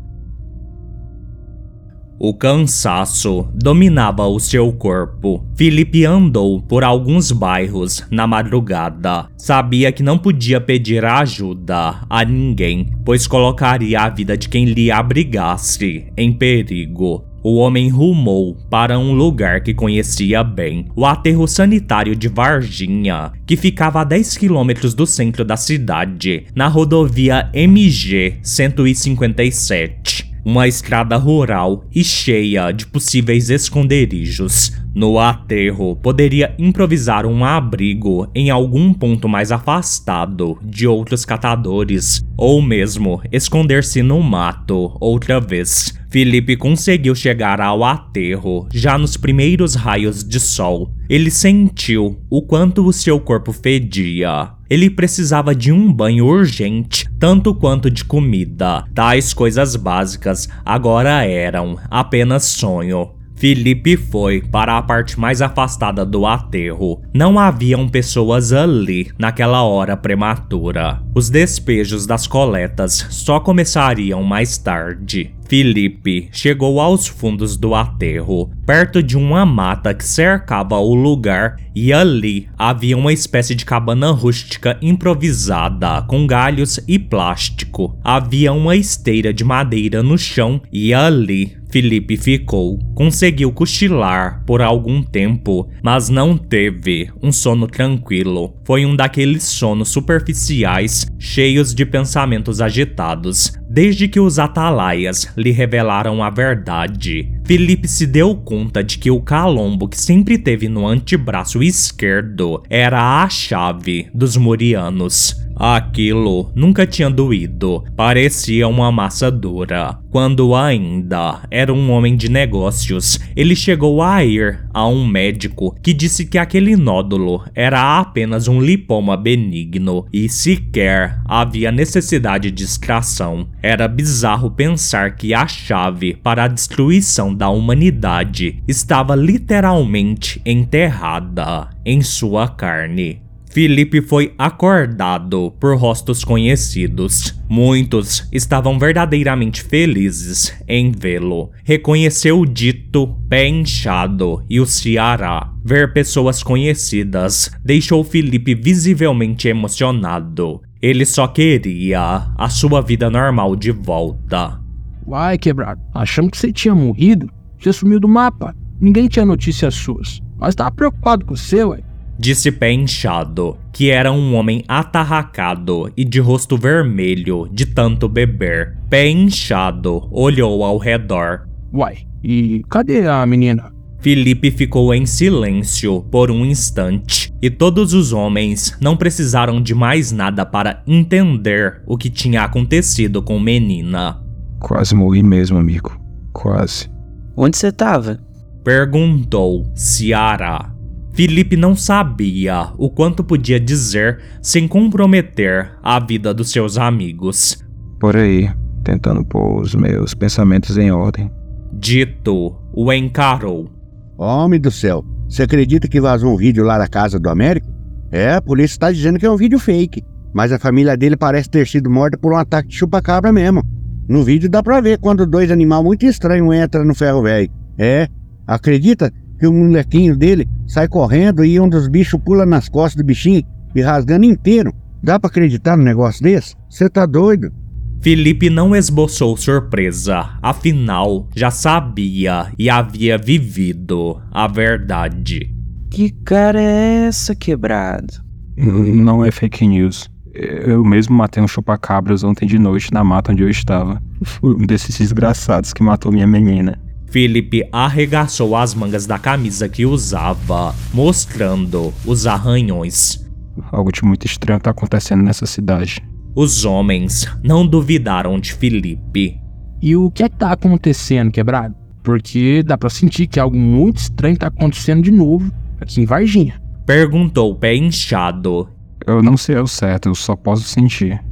o cansaço dominava o seu corpo. Felipe andou por alguns bairros na madrugada. Sabia que não podia pedir ajuda a ninguém, pois colocaria a vida de quem lhe abrigasse em perigo o homem rumou para um lugar que conhecia bem, o aterro sanitário de Varginha, que ficava a 10 quilômetros do centro da cidade, na rodovia MG 157 uma estrada rural e cheia de possíveis esconderijos. No aterro, poderia improvisar um abrigo em algum ponto mais afastado de outros catadores, ou mesmo esconder-se no mato outra vez. Felipe conseguiu chegar ao aterro já nos primeiros raios de sol. Ele sentiu o quanto o seu corpo fedia. Ele precisava de um banho urgente, tanto quanto de comida. Tais coisas básicas agora eram apenas sonho. Felipe foi para a parte mais afastada do aterro. Não haviam pessoas ali naquela hora prematura. Os despejos das coletas só começariam mais tarde. Felipe chegou aos fundos do aterro, perto de uma mata que cercava o lugar, e ali havia uma espécie de cabana rústica improvisada com galhos e plástico. Havia uma esteira de madeira no chão e ali Felipe ficou. Conseguiu cochilar por algum tempo, mas não teve um sono tranquilo. Foi um daqueles sonos superficiais, cheios de pensamentos agitados. Desde que os atalaias lhe revelaram a verdade, Felipe se deu conta de que o calombo que sempre teve no antebraço esquerdo era a chave dos Morianos. Aquilo nunca tinha doído, parecia uma massa dura. Quando ainda era um homem de negócios, ele chegou a ir a um médico que disse que aquele nódulo era apenas um lipoma benigno e sequer havia necessidade de extração. Era bizarro pensar que a chave para a destruição da humanidade estava literalmente enterrada em sua carne. Felipe foi acordado por rostos conhecidos. Muitos estavam verdadeiramente felizes em vê-lo. Reconheceu o dito, pé inchado e o Ceará. Ver pessoas conhecidas deixou Felipe visivelmente emocionado. Ele só queria a sua vida normal de volta. Uai, quebrado, achamos que você tinha morrido. Você sumiu do mapa. Ninguém tinha notícias suas. Mas tava preocupado com você, ué. Disse pé inchado, que era um homem atarracado e de rosto vermelho de tanto beber. Pé inchado olhou ao redor. Uai, e cadê a menina? Felipe ficou em silêncio por um instante, e todos os homens não precisaram de mais nada para entender o que tinha acontecido com menina. Quase morri mesmo, amigo. Quase. Onde você tava? Perguntou Ciara. Felipe não sabia o quanto podia dizer sem comprometer a vida dos seus amigos. Por aí, tentando pôr os meus pensamentos em ordem. Dito, o encarou. Homem do céu, você acredita que vazou um vídeo lá da casa do Américo? É, a polícia está dizendo que é um vídeo fake, mas a família dele parece ter sido morta por um ataque de chupa-cabra mesmo. No vídeo dá pra ver quando dois animais muito estranhos entram no ferro velho. É, acredita que o molequinho dele sai correndo e um dos bichos pula nas costas do bichinho e rasgando inteiro. Dá pra acreditar num negócio desse? Você tá doido? Felipe não esboçou surpresa, afinal já sabia e havia vivido a verdade. Que cara é essa, quebrado? Não é fake news. Eu mesmo matei um chupacabras ontem de noite na mata onde eu estava. Foi um desses desgraçados que matou minha menina. Felipe arregaçou as mangas da camisa que usava, mostrando os arranhões. Algo de muito estranho está acontecendo nessa cidade. Os homens não duvidaram de Felipe. E o que é que tá acontecendo, quebrado? Porque dá pra sentir que algo muito estranho tá acontecendo de novo aqui em Varginha. Perguntou o pé inchado. Eu não sei ao certo, eu só posso sentir.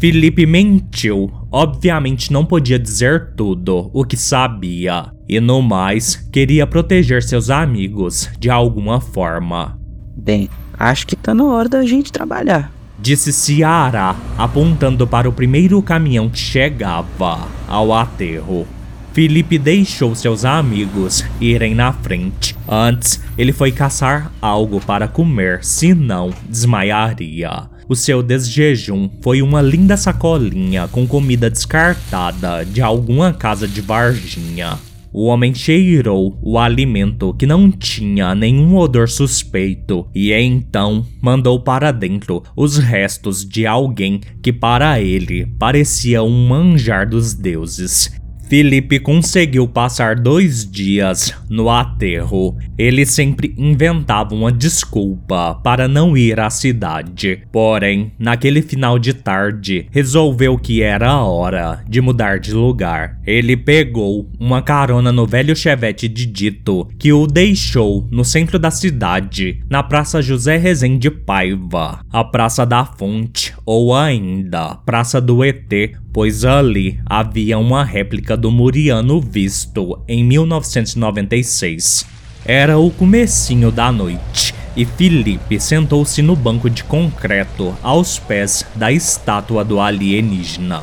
Felipe mentiu. Obviamente não podia dizer tudo o que sabia. E no mais, queria proteger seus amigos de alguma forma. Bem, acho que tá na hora da gente trabalhar. Disse Ciara, apontando para o primeiro caminhão que chegava ao aterro. Felipe deixou seus amigos irem na frente. Antes, ele foi caçar algo para comer, senão desmaiaria. O seu desjejum foi uma linda sacolinha com comida descartada de alguma casa de Varginha. O homem cheirou o alimento que não tinha nenhum odor suspeito e então mandou para dentro os restos de alguém que para ele parecia um manjar dos deuses. Felipe conseguiu passar dois dias no aterro. Ele sempre inventava uma desculpa para não ir à cidade. Porém, naquele final de tarde, resolveu que era a hora de mudar de lugar. Ele pegou uma carona no velho chevette de Dito, que o deixou no centro da cidade, na Praça José Rezende Paiva, a Praça da Fonte, ou ainda Praça do ET, pois ali havia uma réplica do Muriano visto em 1996. Era o comecinho da noite e Felipe sentou-se no banco de concreto aos pés da estátua do alienígena.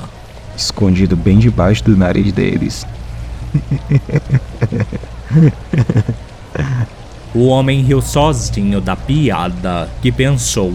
Escondido bem debaixo do nariz deles. O homem riu sozinho da piada que pensou.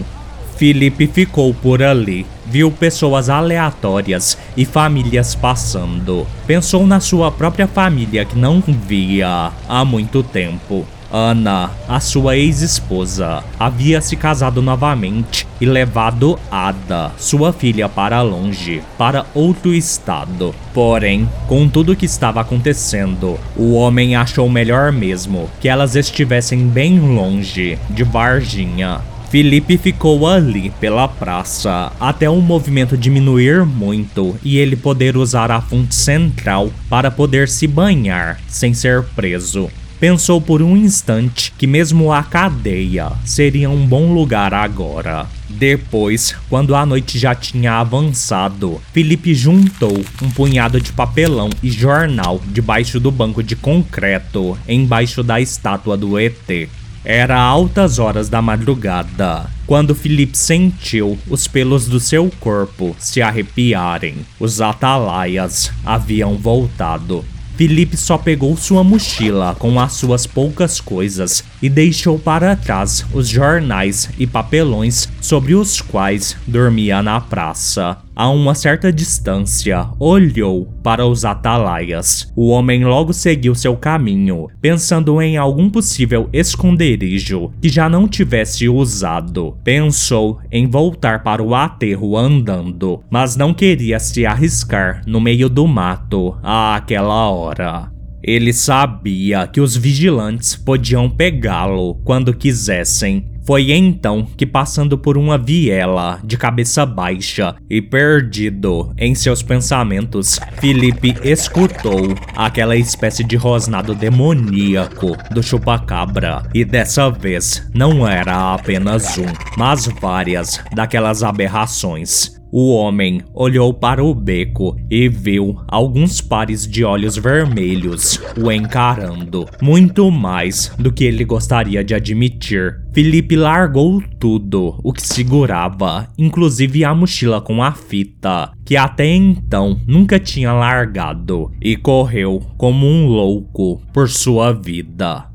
Felipe ficou por ali, viu pessoas aleatórias e famílias passando. Pensou na sua própria família que não via há muito tempo. Ana, a sua ex-esposa, havia se casado novamente e levado Ada, sua filha, para longe, para outro estado. Porém, com tudo o que estava acontecendo, o homem achou melhor mesmo que elas estivessem bem longe de Varginha. Felipe ficou ali pela praça até o movimento diminuir muito e ele poder usar a fonte central para poder se banhar sem ser preso. Pensou por um instante que mesmo a cadeia seria um bom lugar agora. Depois, quando a noite já tinha avançado, Felipe juntou um punhado de papelão e jornal debaixo do banco de concreto, embaixo da estátua do ET. Era altas horas da madrugada, quando Felipe sentiu os pelos do seu corpo se arrepiarem. Os atalaias haviam voltado. Felipe só pegou sua mochila com as suas poucas coisas e deixou para trás os jornais e papelões sobre os quais dormia na praça. A uma certa distância, olhou para os atalaias. O homem logo seguiu seu caminho, pensando em algum possível esconderijo que já não tivesse usado. Pensou em voltar para o aterro andando, mas não queria se arriscar no meio do mato àquela hora. Ele sabia que os vigilantes podiam pegá-lo quando quisessem. Foi então que, passando por uma viela de cabeça baixa e perdido em seus pensamentos, Felipe escutou aquela espécie de rosnado demoníaco do chupacabra. E dessa vez não era apenas um, mas várias daquelas aberrações. O homem olhou para o beco e viu alguns pares de olhos vermelhos o encarando, muito mais do que ele gostaria de admitir. Felipe largou tudo o que segurava, inclusive a mochila com a fita, que até então nunca tinha largado, e correu como um louco por sua vida.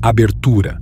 Abertura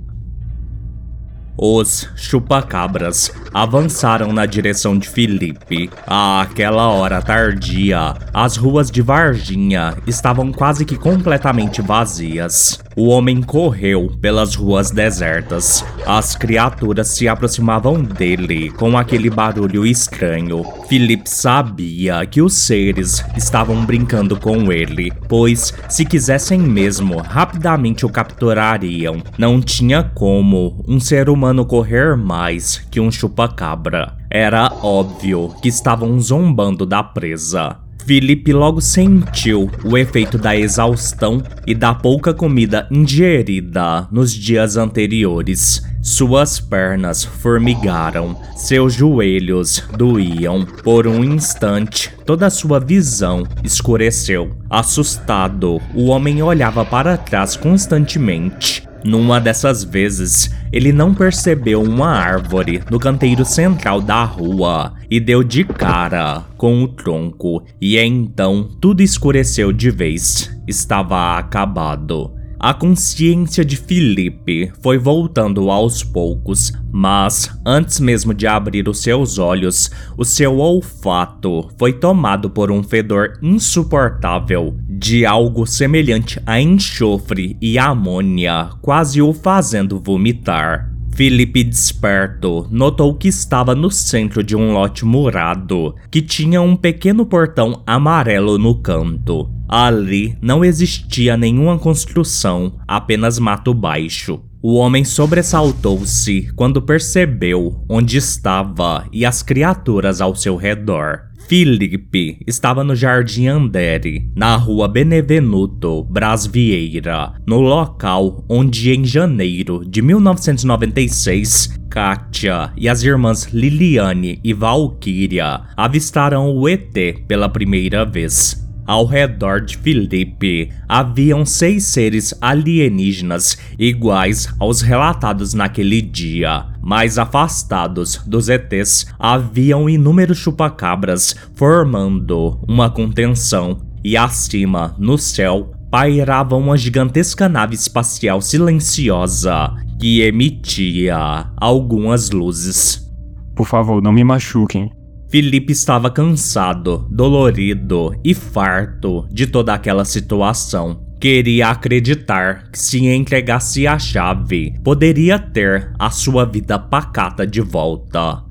os chupacabras avançaram na direção de Felipe. Àquela hora tardia, as ruas de Varginha estavam quase que completamente vazias. O homem correu pelas ruas desertas. As criaturas se aproximavam dele com aquele barulho estranho. Felipe sabia que os seres estavam brincando com ele, pois, se quisessem mesmo, rapidamente o capturariam. Não tinha como um ser humano correr mais que um chupacabra. Era óbvio que estavam zombando da presa. Felipe logo sentiu o efeito da exaustão e da pouca comida ingerida nos dias anteriores. Suas pernas formigaram, seus joelhos doíam. Por um instante, toda sua visão escureceu. Assustado, o homem olhava para trás constantemente. Numa dessas vezes, ele não percebeu uma árvore no canteiro central da rua e deu de cara com o tronco, e então tudo escureceu de vez. Estava acabado. A consciência de Felipe foi voltando aos poucos, mas antes mesmo de abrir os seus olhos, o seu olfato foi tomado por um fedor insuportável de algo semelhante a enxofre e amônia, quase o fazendo vomitar. Felipe desperto notou que estava no centro de um lote murado, que tinha um pequeno portão amarelo no canto. Ali não existia nenhuma construção, apenas mato baixo. O homem sobressaltou-se quando percebeu onde estava e as criaturas ao seu redor. Felipe estava no Jardim Andere, na rua Benevenuto Bras Vieira, no local onde em janeiro de 1996, Katia e as irmãs Liliane e Valkyria avistaram o ET pela primeira vez. Ao redor de Felipe haviam seis seres alienígenas iguais aos relatados naquele dia. Mais afastados dos ETs haviam inúmeros chupacabras formando uma contenção, e acima, no céu, pairava uma gigantesca nave espacial silenciosa que emitia algumas luzes. Por favor, não me machuquem. Felipe estava cansado, dolorido e farto de toda aquela situação. Queria acreditar que se entregasse a chave, poderia ter a sua vida pacata de volta.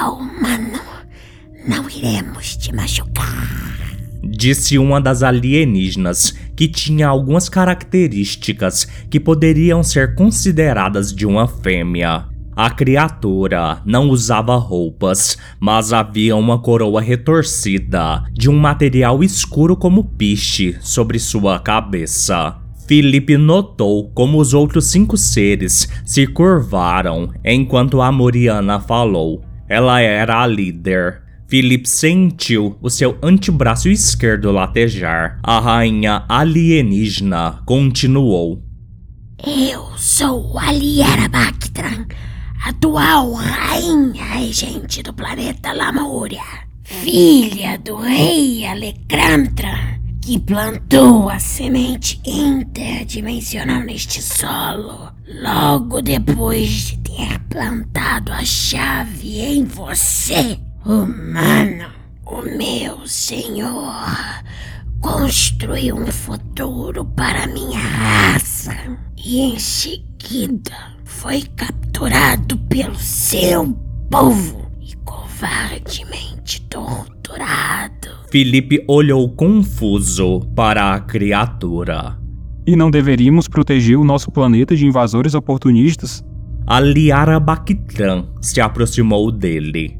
Au, mano, não iremos te machucar. Disse uma das alienígenas que tinha algumas características que poderiam ser consideradas de uma fêmea. A criatura não usava roupas, mas havia uma coroa retorcida de um material escuro como piche sobre sua cabeça. Felipe notou como os outros cinco seres se curvaram enquanto a Moriana falou. Ela era a líder. Felipe sentiu o seu antebraço esquerdo latejar. A rainha alienígena continuou. Eu sou Aliera Bactran atual rainha regente do planeta Lamúria, filha do rei Alecrantra, que plantou a semente interdimensional neste solo, logo depois de ter plantado a chave em você, humano, o meu senhor. Construiu um futuro para minha raça e em seguida foi capturado pelo seu povo e covardemente torturado. Felipe olhou confuso para a criatura. E não deveríamos proteger o nosso planeta de invasores oportunistas? A Liara Bactran se aproximou dele.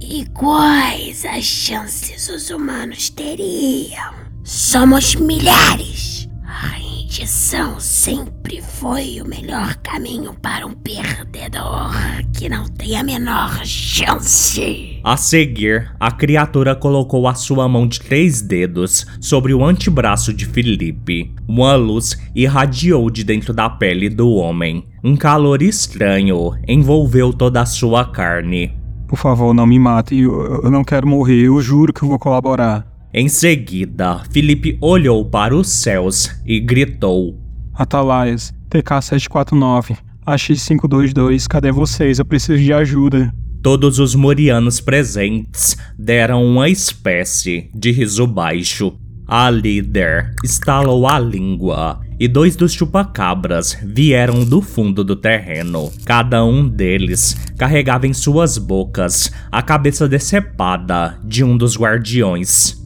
E quais as chances os humanos teriam? Somos milhares. A rendição sempre foi o melhor caminho para um perdedor que não tem a menor chance. A seguir, a criatura colocou a sua mão de três dedos sobre o antebraço de Felipe. Uma luz irradiou de dentro da pele do homem. Um calor estranho envolveu toda a sua carne. Por favor, não me mate. Eu, eu não quero morrer. Eu juro que eu vou colaborar. Em seguida, Felipe olhou para os céus e gritou: Atalaias, TK-749, AX-522, cadê vocês? Eu preciso de ajuda. Todos os morianos presentes deram uma espécie de riso baixo. A líder estalou a língua e dois dos chupacabras vieram do fundo do terreno. Cada um deles carregava em suas bocas a cabeça decepada de um dos guardiões.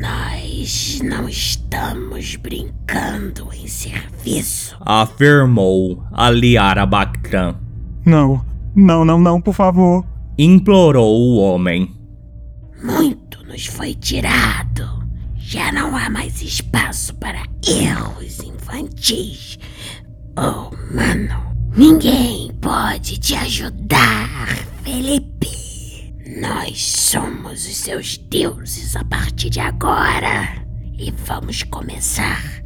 Nós não estamos brincando em serviço, afirmou a Liara Bactran. Não, não, não, não, por favor, implorou o homem. Muito nos foi tirado. Já não há mais espaço para erros infantis. Oh, mano, ninguém pode te ajudar, Felipe. Nós somos os seus deuses a partir de agora. E vamos começar,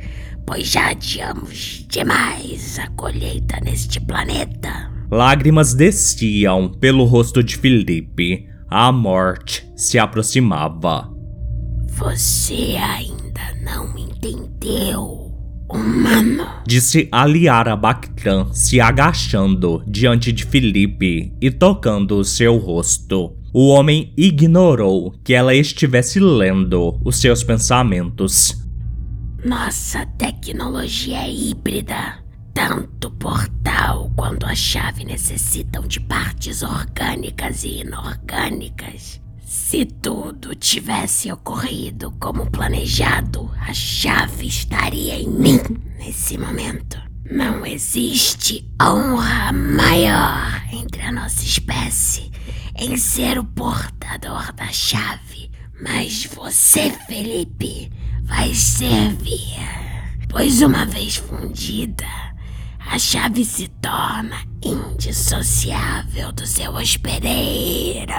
pois já adiamos demais a colheita neste planeta. Lágrimas desciam pelo rosto de Felipe. A morte se aproximava. Você ainda não entendeu, humano? Disse Aliara Bactran, se agachando diante de Felipe e tocando o seu rosto. O homem ignorou que ela estivesse lendo os seus pensamentos. Nossa tecnologia é híbrida. Tanto o portal quanto a chave necessitam de partes orgânicas e inorgânicas. Se tudo tivesse ocorrido como planejado, a chave estaria em mim nesse momento. Não existe honra maior entre a nossa espécie em ser o portador da chave. Mas você, Felipe, vai servir. Pois uma vez fundida, a chave se torna indissociável do seu hospedeiro.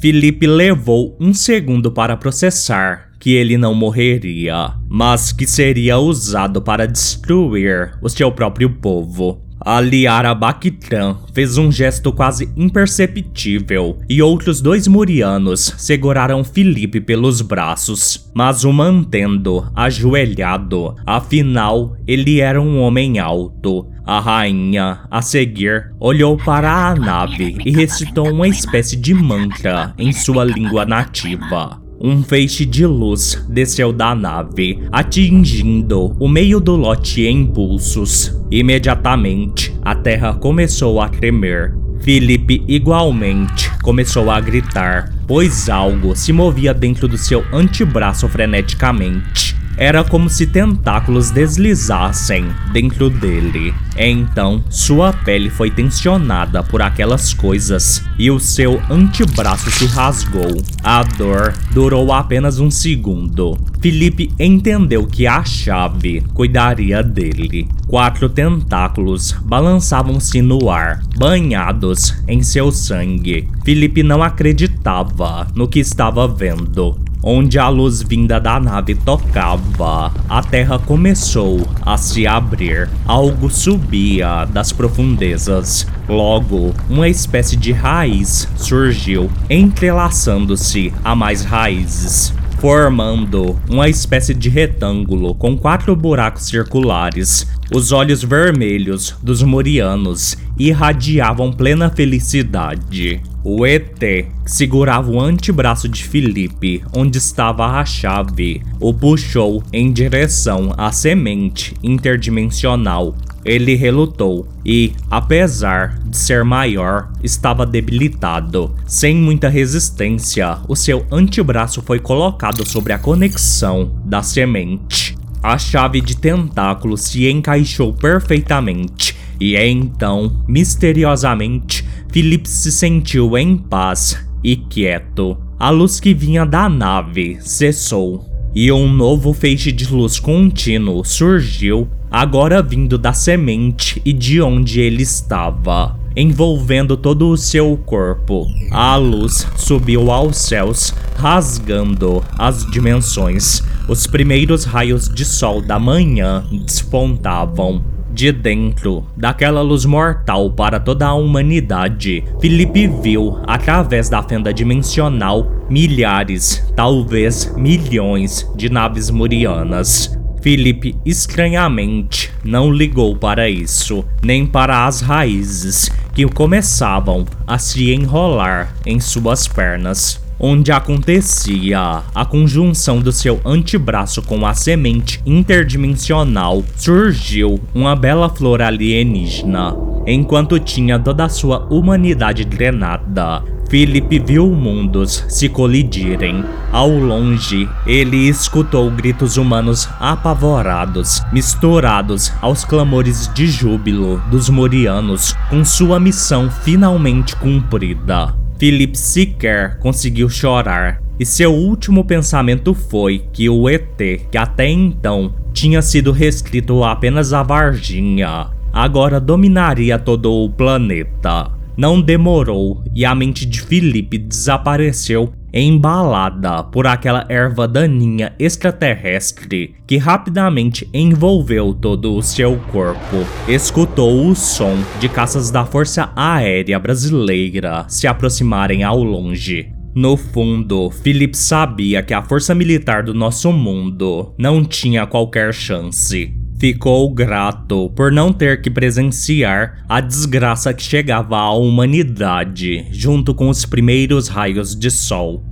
Felipe levou um segundo para processar que ele não morreria, mas que seria usado para destruir o seu próprio povo. Aliara Bactran fez um gesto quase imperceptível e outros dois murianos seguraram Felipe pelos braços, mas o mantendo ajoelhado, afinal ele era um homem alto. A rainha, a seguir, olhou para a nave e recitou uma espécie de mantra em sua língua nativa. Um feixe de luz desceu da nave, atingindo o meio do lote em impulsos. Imediatamente, a terra começou a tremer. Felipe igualmente começou a gritar, pois algo se movia dentro do seu antebraço freneticamente. Era como se tentáculos deslizassem dentro dele. Então, sua pele foi tensionada por aquelas coisas e o seu antebraço se rasgou. A dor durou apenas um segundo. Felipe entendeu que a chave cuidaria dele. Quatro tentáculos balançavam-se no ar, banhados em seu sangue. Felipe não acreditava no que estava vendo. Onde a luz vinda da nave tocava, a terra começou a se abrir. Algo subia das profundezas. Logo, uma espécie de raiz surgiu, entrelaçando-se a mais raízes formando uma espécie de retângulo com quatro buracos circulares. Os olhos vermelhos dos Morianos irradiavam plena felicidade. O ET segurava o antebraço de Felipe, onde estava a chave, o puxou em direção à semente interdimensional. Ele relutou e, apesar de ser maior, estava debilitado. Sem muita resistência, o seu antebraço foi colocado sobre a conexão da semente. A chave de tentáculo se encaixou perfeitamente e então, misteriosamente, Philip se sentiu em paz e quieto. A luz que vinha da nave cessou e um novo feixe de luz contínuo surgiu, agora vindo da semente e de onde ele estava, envolvendo todo o seu corpo. A luz subiu aos céus, rasgando as dimensões. Os primeiros raios de sol da manhã despontavam. De dentro daquela luz mortal para toda a humanidade, Felipe viu, através da fenda dimensional, milhares, talvez milhões de naves murianas. Felipe estranhamente não ligou para isso, nem para as raízes que começavam a se enrolar em suas pernas onde acontecia a conjunção do seu antebraço com a semente interdimensional, surgiu uma bela flor alienígena. Enquanto tinha toda a sua humanidade drenada, Philip viu mundos se colidirem. Ao longe, ele escutou gritos humanos apavorados, misturados aos clamores de júbilo dos Morianos, com sua missão finalmente cumprida. Philip sequer conseguiu chorar, e seu último pensamento foi que o ET, que até então tinha sido restrito apenas à Varginha, agora dominaria todo o planeta. Não demorou e a mente de Felipe desapareceu embalada por aquela erva daninha extraterrestre que rapidamente envolveu todo o seu corpo. Escutou o som de caças da Força Aérea Brasileira se aproximarem ao longe. No fundo, Philip sabia que a força militar do nosso mundo não tinha qualquer chance. Ficou grato por não ter que presenciar a desgraça que chegava à humanidade junto com os primeiros raios de sol.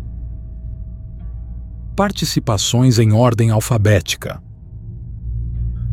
Participações em ordem alfabética.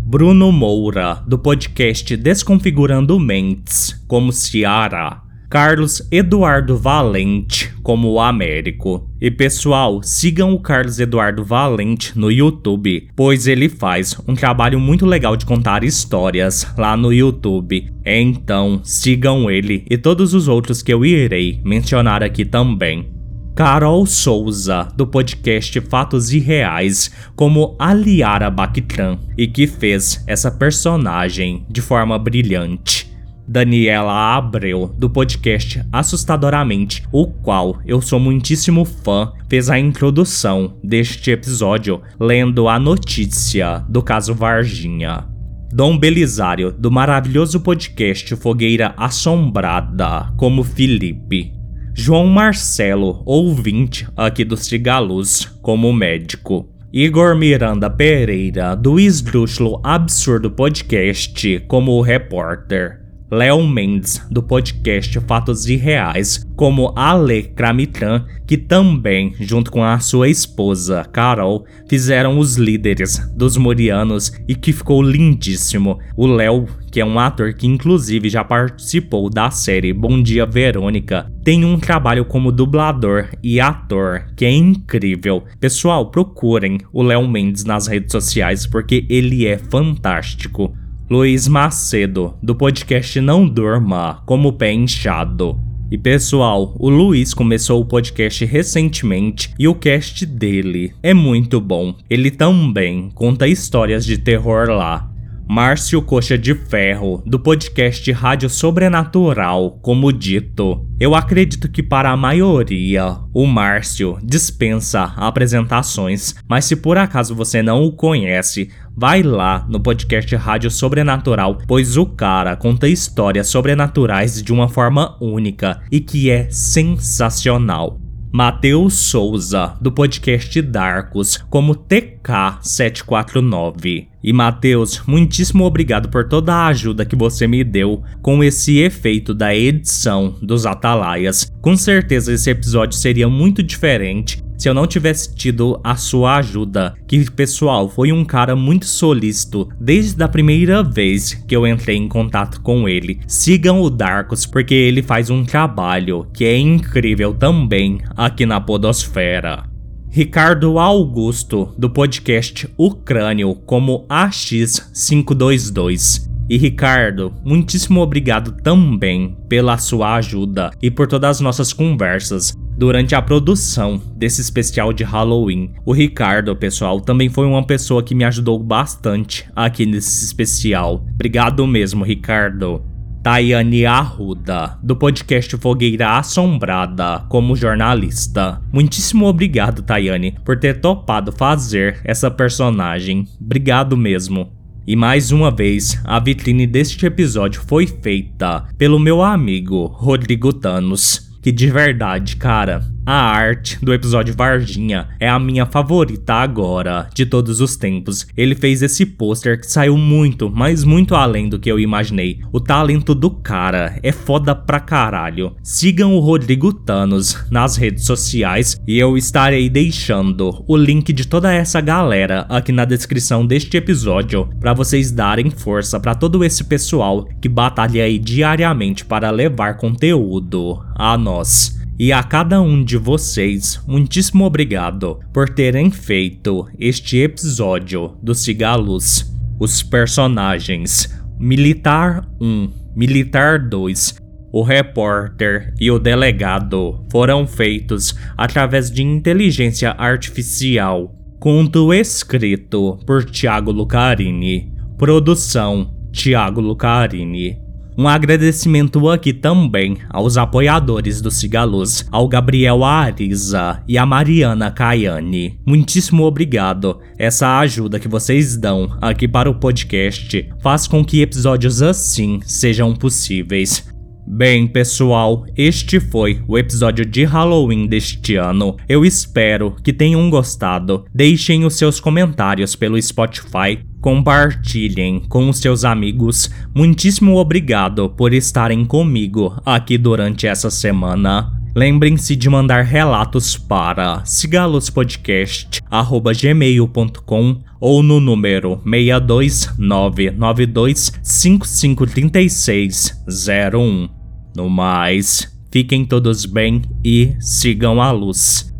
Bruno Moura, do podcast Desconfigurando Mentes, como Ciara. Carlos Eduardo Valente como o Américo. E pessoal, sigam o Carlos Eduardo Valente no YouTube, pois ele faz um trabalho muito legal de contar histórias lá no YouTube. Então, sigam ele e todos os outros que eu irei mencionar aqui também. Carol Souza, do podcast Fatos Irreais, como Aliara Bactran, e que fez essa personagem de forma brilhante. Daniela Abreu, do podcast Assustadoramente, o qual eu sou muitíssimo fã, fez a introdução deste episódio lendo a notícia do caso Varginha. Dom Belisário, do maravilhoso podcast Fogueira Assombrada, como Felipe. João Marcelo, ouvinte aqui dos Cigalos, como médico. Igor Miranda Pereira, do Esdrúxulo Absurdo Podcast, como repórter. Léo Mendes, do podcast Fatos Irreais, como Ale Kramitran, que também, junto com a sua esposa, Carol, fizeram os líderes dos Morianos e que ficou lindíssimo. O Léo, que é um ator que inclusive já participou da série Bom Dia Verônica, tem um trabalho como dublador e ator que é incrível. Pessoal, procurem o Léo Mendes nas redes sociais porque ele é fantástico. Luiz Macedo, do podcast Não Durma, como pé inchado. E pessoal, o Luiz começou o podcast recentemente e o cast dele é muito bom. Ele também conta histórias de terror lá. Márcio Coxa de Ferro, do podcast Rádio Sobrenatural, como dito. Eu acredito que para a maioria, o Márcio dispensa apresentações, mas se por acaso você não o conhece, vai lá no podcast Rádio Sobrenatural, pois o cara conta histórias sobrenaturais de uma forma única e que é sensacional. Matheus Souza, do podcast Darkos, como TK749. E Matheus, muitíssimo obrigado por toda a ajuda que você me deu com esse efeito da edição dos Atalaias. Com certeza esse episódio seria muito diferente se eu não tivesse tido a sua ajuda, que pessoal foi um cara muito solícito desde a primeira vez que eu entrei em contato com ele. Sigam o Darkus porque ele faz um trabalho que é incrível também aqui na Podosfera. Ricardo Augusto, do podcast Ucrânio, como AX522. E Ricardo, muitíssimo obrigado também pela sua ajuda e por todas as nossas conversas durante a produção desse especial de Halloween. O Ricardo, pessoal, também foi uma pessoa que me ajudou bastante aqui nesse especial. Obrigado mesmo, Ricardo. Tayane Arruda, do podcast Fogueira Assombrada, como jornalista. Muitíssimo obrigado, Tayane, por ter topado fazer essa personagem. Obrigado mesmo. E mais uma vez, a vitrine deste episódio foi feita pelo meu amigo Rodrigo Thanos que de verdade, cara, a arte do episódio Varginha é a minha favorita agora, de todos os tempos. Ele fez esse pôster que saiu muito, mas muito além do que eu imaginei. O talento do cara é foda pra caralho. Sigam o Rodrigo Thanos nas redes sociais e eu estarei deixando o link de toda essa galera aqui na descrição deste episódio para vocês darem força para todo esse pessoal que batalha aí diariamente para levar conteúdo a nós. E a cada um de vocês, muitíssimo obrigado por terem feito este episódio do Cigalos. Os personagens Militar 1, Militar 2, o repórter e o delegado foram feitos através de inteligência artificial. Conto escrito por Tiago Lucarini. Produção Tiago Lucarini. Um agradecimento aqui também aos apoiadores do Cigaluz, ao Gabriel Ariza e a Mariana Caiane. Muitíssimo obrigado. Essa ajuda que vocês dão aqui para o podcast faz com que episódios assim sejam possíveis. Bem, pessoal, este foi o episódio de Halloween deste ano. Eu espero que tenham gostado. Deixem os seus comentários pelo Spotify compartilhem com seus amigos. Muitíssimo obrigado por estarem comigo aqui durante essa semana. Lembrem-se de mandar relatos para cigalospodcast@gmail.com ou no número 62992553601. No mais, fiquem todos bem e sigam a luz.